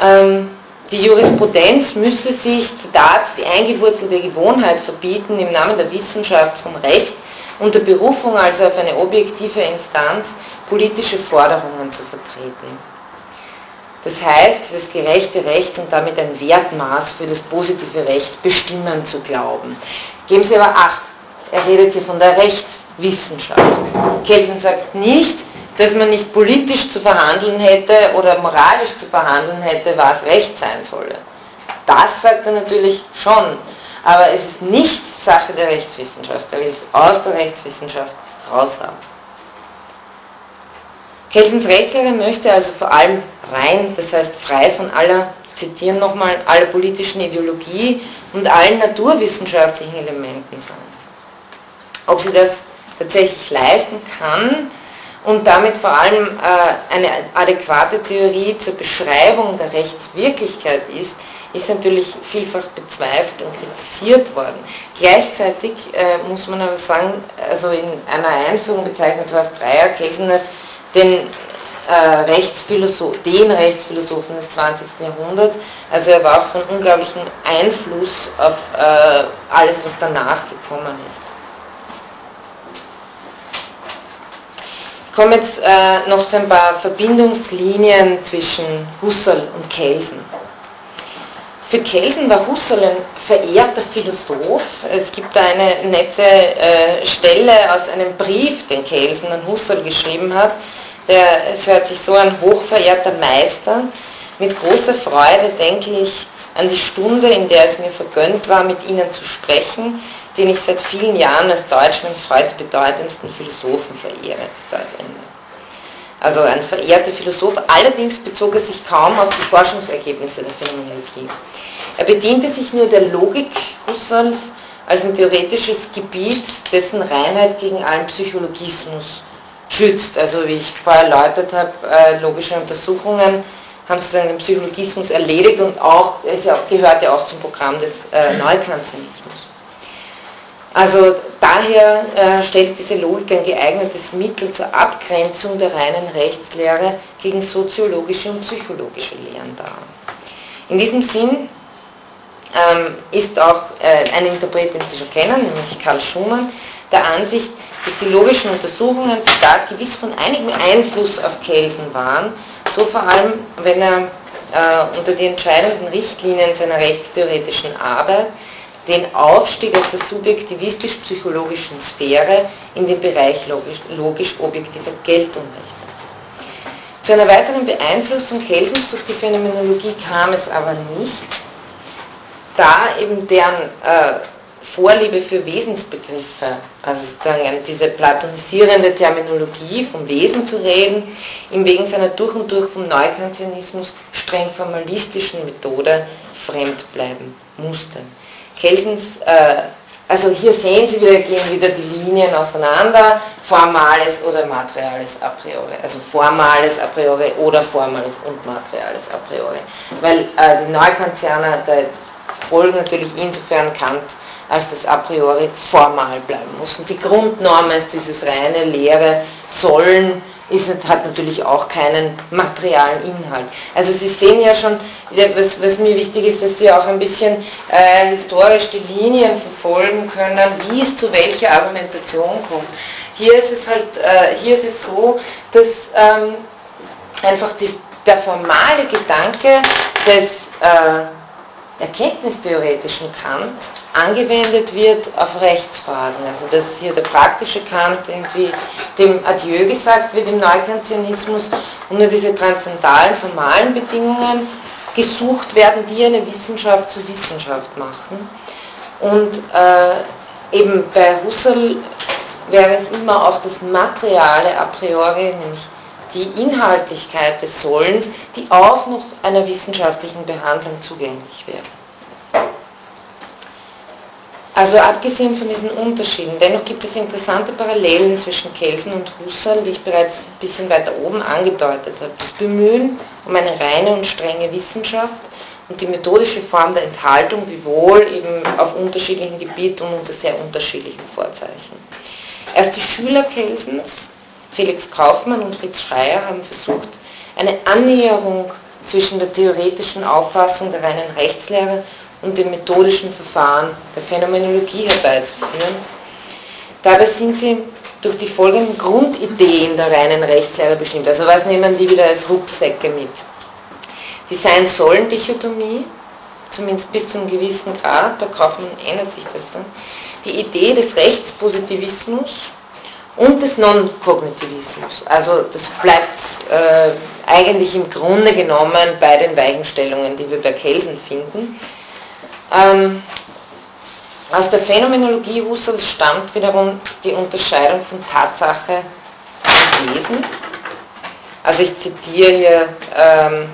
Ähm, die Jurisprudenz müsse sich, Zitat, die eingewurzelte Gewohnheit verbieten, im Namen der Wissenschaft vom Recht unter Berufung also auf eine objektive Instanz politische Forderungen zu vertreten. Das heißt, das gerechte Recht und damit ein Wertmaß für das positive Recht bestimmen zu glauben. Geben Sie aber Acht, er redet hier von der Rechtswissenschaft. Kelsen sagt nicht, dass man nicht politisch zu verhandeln hätte oder moralisch zu verhandeln hätte, was Recht sein solle. Das sagt er natürlich schon, aber es ist nicht Sache der Rechtswissenschaft, er will es aus der Rechtswissenschaft raushaben. Kelsens Rechtslehre möchte also vor allem rein, das heißt frei von aller, zitieren nochmal, aller politischen Ideologie und allen naturwissenschaftlichen Elementen sein. Ob sie das tatsächlich leisten kann, und damit vor allem äh, eine adäquate Theorie zur Beschreibung der Rechtswirklichkeit ist, ist natürlich vielfach bezweifelt und kritisiert worden. Gleichzeitig äh, muss man aber sagen, also in einer Einführung bezeichnet Horst Breyer Kelsen als den, äh, Rechtsphilosoph, den Rechtsphilosophen des 20. Jahrhunderts. Also er war auch von unglaublichem Einfluss auf äh, alles, was danach gekommen ist. Ich komme jetzt äh, noch zu ein paar Verbindungslinien zwischen Husserl und Kelsen. Für Kelsen war Husserl ein verehrter Philosoph. Es gibt da eine nette äh, Stelle aus einem Brief, den Kelsen an Husserl geschrieben hat. Der, es hört sich so an, hochverehrter Meister. Mit großer Freude denke ich an die Stunde, in der es mir vergönnt war, mit Ihnen zu sprechen den ich seit vielen Jahren als Deutschlands heute bedeutendsten Philosophen verehre. Also ein verehrter Philosoph, allerdings bezog er sich kaum auf die Forschungsergebnisse der Phänomenologie. Er bediente sich nur der Logik Husserls als ein theoretisches Gebiet, dessen Reinheit gegen allen Psychologismus schützt. Also wie ich vorher erläutert habe, äh, logische Untersuchungen haben sozusagen den Psychologismus erledigt und auch, es gehört ja auch zum Programm des äh, Neukantianismus. Also daher äh, stellt diese Logik ein geeignetes Mittel zur Abgrenzung der reinen Rechtslehre gegen soziologische und psychologische Lehren dar. In diesem Sinn ähm, ist auch äh, ein Interpret, den Sie schon kennen, nämlich Karl Schumann, der Ansicht, dass die logischen Untersuchungen sogar gewiss von einigem Einfluss auf Kelsen waren, so vor allem, wenn er äh, unter die entscheidenden Richtlinien seiner rechtstheoretischen Arbeit den Aufstieg aus der subjektivistisch-psychologischen Sphäre in den Bereich logisch-objektiver Geltung rechnet. Zu einer weiteren Beeinflussung Kelsens durch die Phänomenologie kam es aber nicht, da eben deren äh, Vorliebe für Wesensbegriffe, also sozusagen diese platonisierende Terminologie vom Wesen zu reden, ihm wegen seiner durch und durch vom Neukantianismus streng formalistischen Methode fremd bleiben musste. Kelsens, äh, also hier sehen Sie, wir gehen wieder die Linien auseinander, formales oder materiales a priori, also formales a priori oder formales und materiales a priori, weil äh, die Neukantianer folgen natürlich insofern Kant als das a priori formal bleiben muss. Und die Grundnorm ist dieses reine Lehre sollen, ist, hat natürlich auch keinen materialen Inhalt. Also Sie sehen ja schon, was, was mir wichtig ist, dass Sie auch ein bisschen äh, historisch die Linien verfolgen können, wie es zu welcher Argumentation kommt. Hier ist es halt, äh, hier ist es so, dass ähm, einfach die, der formale Gedanke des äh, erkenntnistheoretischen Kant angewendet wird auf Rechtsfragen. Also dass hier der praktische Kant irgendwie dem Adieu gesagt wird im Neukantianismus und nur diese transzendalen, formalen Bedingungen gesucht werden, die eine Wissenschaft zur Wissenschaft machen. Und äh, eben bei Husserl wäre es immer auch das Materiale a priori, nämlich die Inhaltlichkeit des Sollens, die auch noch einer wissenschaftlichen Behandlung zugänglich wäre. Also abgesehen von diesen Unterschieden, dennoch gibt es interessante Parallelen zwischen Kelsen und Husserl, die ich bereits ein bisschen weiter oben angedeutet habe. Das Bemühen um eine reine und strenge Wissenschaft und die methodische Form der Enthaltung, wiewohl eben auf unterschiedlichen Gebieten und unter sehr unterschiedlichen Vorzeichen. Erst die Schüler Kelsens Felix Kaufmann und Fritz Schreier haben versucht, eine Annäherung zwischen der theoretischen Auffassung der reinen Rechtslehre und dem methodischen Verfahren der Phänomenologie herbeizuführen. Dabei sind sie durch die folgenden Grundideen der reinen Rechtslehre bestimmt. Also was nehmen die wieder als Rucksäcke mit? Die Sein-Sollen-Dichotomie, zumindest bis zu einem gewissen Grad, bei Kaufmann ändert sich das dann. Die Idee des Rechtspositivismus, und des Non-Kognitivismus. Also das bleibt äh, eigentlich im Grunde genommen bei den Weichenstellungen, die wir bei Kelsen finden. Ähm, aus der Phänomenologie Husserls stammt wiederum die Unterscheidung von Tatsache und Wesen. Also ich zitiere hier ähm,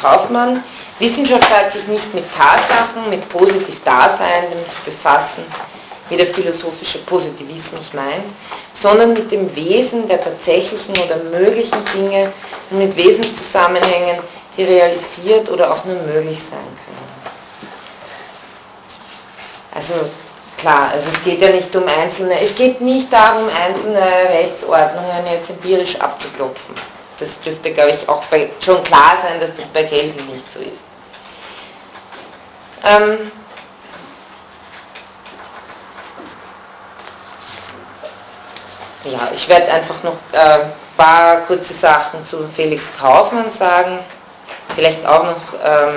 Kaufmann. Wissenschaft hat sich nicht mit Tatsachen, mit positiv Dasein zu befassen, wie der philosophische Positivismus meint, sondern mit dem Wesen der tatsächlichen oder möglichen Dinge und mit Wesenszusammenhängen, die realisiert oder auch nur möglich sein können. Also klar, also es geht ja nicht um einzelne, es geht nicht darum, einzelne Rechtsordnungen jetzt empirisch abzuklopfen. Das dürfte, glaube ich, auch bei, schon klar sein, dass das bei Gelsen nicht so ist. Ähm, Ja, ich werde einfach noch ein äh, paar kurze Sachen zu Felix Kaufmann sagen, vielleicht auch noch ähm,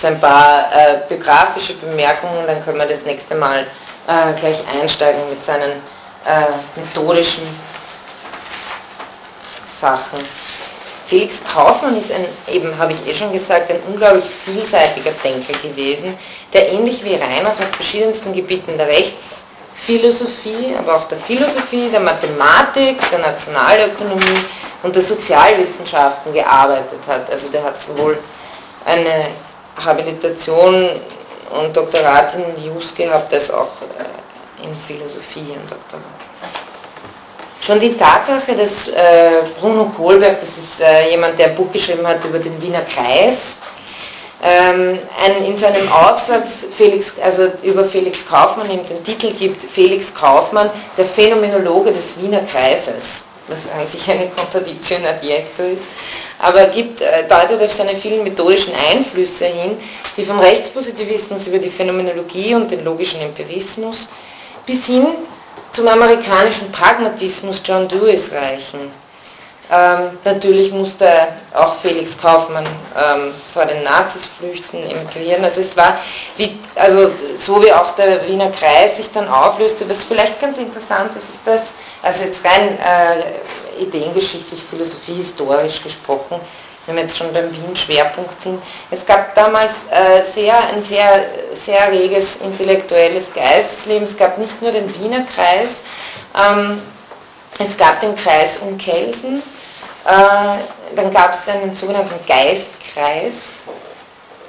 so ein paar äh, biografische Bemerkungen, dann können wir das nächste Mal äh, gleich einsteigen mit seinen äh, methodischen Sachen. Felix Kaufmann ist ein, eben habe ich eh schon gesagt, ein unglaublich vielseitiger Denker gewesen, der ähnlich wie Reinhardt auf verschiedensten Gebieten der Rechts- Philosophie, aber auch der Philosophie, der Mathematik, der Nationalökonomie und der Sozialwissenschaften gearbeitet hat. Also der hat sowohl eine Habilitation und Doktorat in Jus gehabt, als auch äh, in Philosophie ein Doktorat. Schon die Tatsache, dass äh, Bruno Kohlberg, das ist äh, jemand, der ein Buch geschrieben hat über den Wiener Kreis, ähm, ein, in seinem Aufsatz Felix, also über Felix Kaufmann eben den Titel gibt, Felix Kaufmann, der Phänomenologe des Wiener Kreises, was an sich eine Kontradiktion adjekto ist, aber gibt, äh, deutet auf seine vielen methodischen Einflüsse hin, die vom Rechtspositivismus über die Phänomenologie und den logischen Empirismus bis hin zum amerikanischen Pragmatismus John Dewey's reichen. Ähm, natürlich musste auch Felix Kaufmann ähm, vor den Nazis flüchten, emigrieren. Also es war, wie, also so wie auch der Wiener Kreis sich dann auflöste, was vielleicht ganz interessant ist, ist das, also jetzt rein äh, ideengeschichtlich, philosophiehistorisch gesprochen, wenn wir jetzt schon beim Wien-Schwerpunkt sind, es gab damals äh, sehr, ein sehr, sehr reges intellektuelles Geistesleben. Es gab nicht nur den Wiener Kreis, ähm, es gab den Kreis um Kelsen, äh, dann gab es einen sogenannten Geistkreis,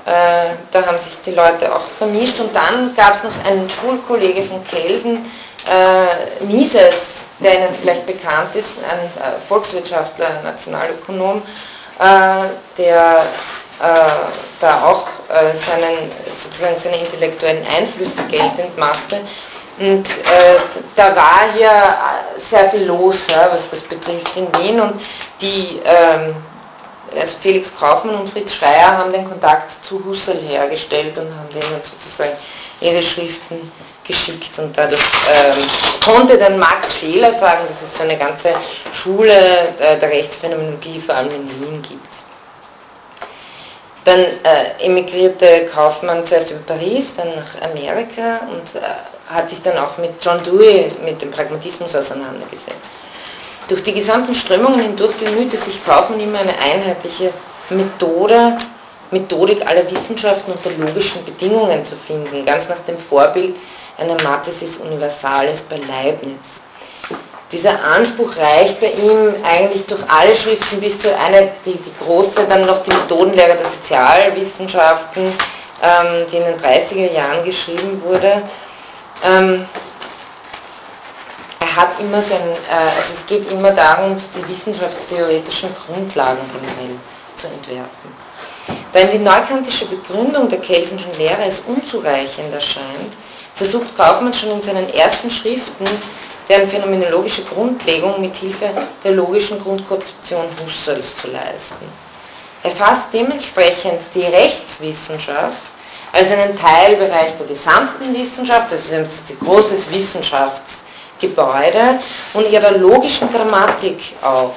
äh, da haben sich die Leute auch vermischt. Und dann gab es noch einen Schulkollege von Kelsen, äh, Mises, der Ihnen vielleicht bekannt ist, ein äh, Volkswirtschaftler, Nationalökonom, äh, der äh, da auch seinen, sozusagen seine intellektuellen Einflüsse geltend machte. Und da war hier sehr viel los, was das betrifft in Wien. Und die, ähm, also Felix Kaufmann und Fritz Schreier haben den Kontakt zu Husserl hergestellt und haben denen sozusagen ihre Schriften geschickt. Und dadurch ähm, konnte dann Max Scheler sagen, dass es so eine ganze Schule der, der Rechtsphänomenologie vor allem in Wien gibt. Dann äh, emigrierte Kaufmann zuerst über Paris, dann nach Amerika und äh, hat sich dann auch mit John Dewey, mit dem Pragmatismus auseinandergesetzt. Durch die gesamten Strömungen hindurch bemühte sich Kaufmann immer eine einheitliche Methode, Methodik aller Wissenschaften unter logischen Bedingungen zu finden, ganz nach dem Vorbild einer Mathesis Universalis bei Leibniz. Dieser Anspruch reicht bei ihm eigentlich durch alle Schriften bis zu einer, die, die große, dann noch die Methodenlehre der Sozialwissenschaften, ähm, die in den 30er Jahren geschrieben wurde. Ähm, er hat immer so ein, äh, also es geht immer darum, die wissenschaftstheoretischen Grundlagen generell zu entwerfen. Ihm die neukantische Begründung der Kelsenschen Lehre als unzureichend erscheint, versucht Kaufmann schon in seinen ersten Schriften deren phänomenologische Grundlegung mit Hilfe der logischen Grundkonzeption Husserls zu leisten. Er fasst dementsprechend die Rechtswissenschaft als einen Teilbereich der gesamten Wissenschaft, das ist ein großes Wissenschaftsgebäude, und ihrer logischen Grammatik auf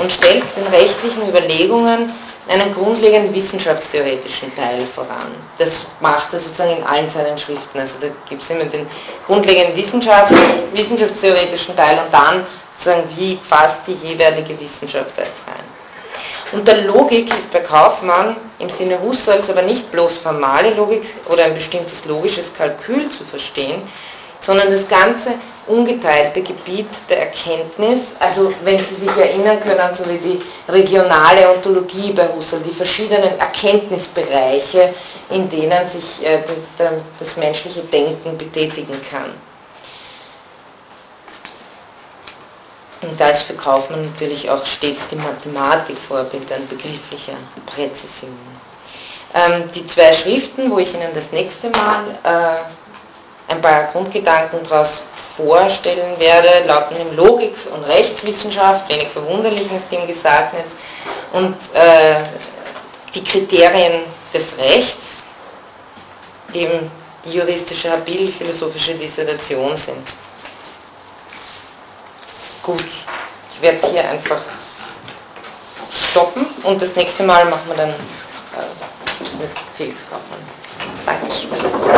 und stellt den rechtlichen Überlegungen einen grundlegenden wissenschaftstheoretischen Teil voran. Das macht er sozusagen in allen seinen Schriften. Also da gibt es immer den grundlegenden Wissenschaft, wissenschaftstheoretischen Teil und dann sozusagen, wie passt die jeweilige Wissenschaft da jetzt rein. Unter Logik ist bei Kaufmann im Sinne Husserls aber nicht bloß formale Logik oder ein bestimmtes logisches Kalkül zu verstehen, sondern das ganze ungeteilte Gebiet der Erkenntnis, also wenn Sie sich erinnern können, so wie die regionale Ontologie bei Husserl, die verschiedenen Erkenntnisbereiche, in denen sich äh, das menschliche Denken betätigen kann. Und da ist für Kaufmann natürlich auch stets die Mathematik Vorbild an begrifflicher Präzision. Ähm, die zwei Schriften, wo ich Ihnen das nächste Mal äh, ein paar Grundgedanken daraus vorstellen werde, lauten im Logik und Rechtswissenschaft, wenig verwunderlich nach dem Gesagten ist, und äh, die Kriterien des Rechts, eben die juristische Habil, philosophische Dissertation sind. Gut, ich werde hier einfach stoppen und das nächste Mal machen wir dann äh, mit Felix Kaufmann.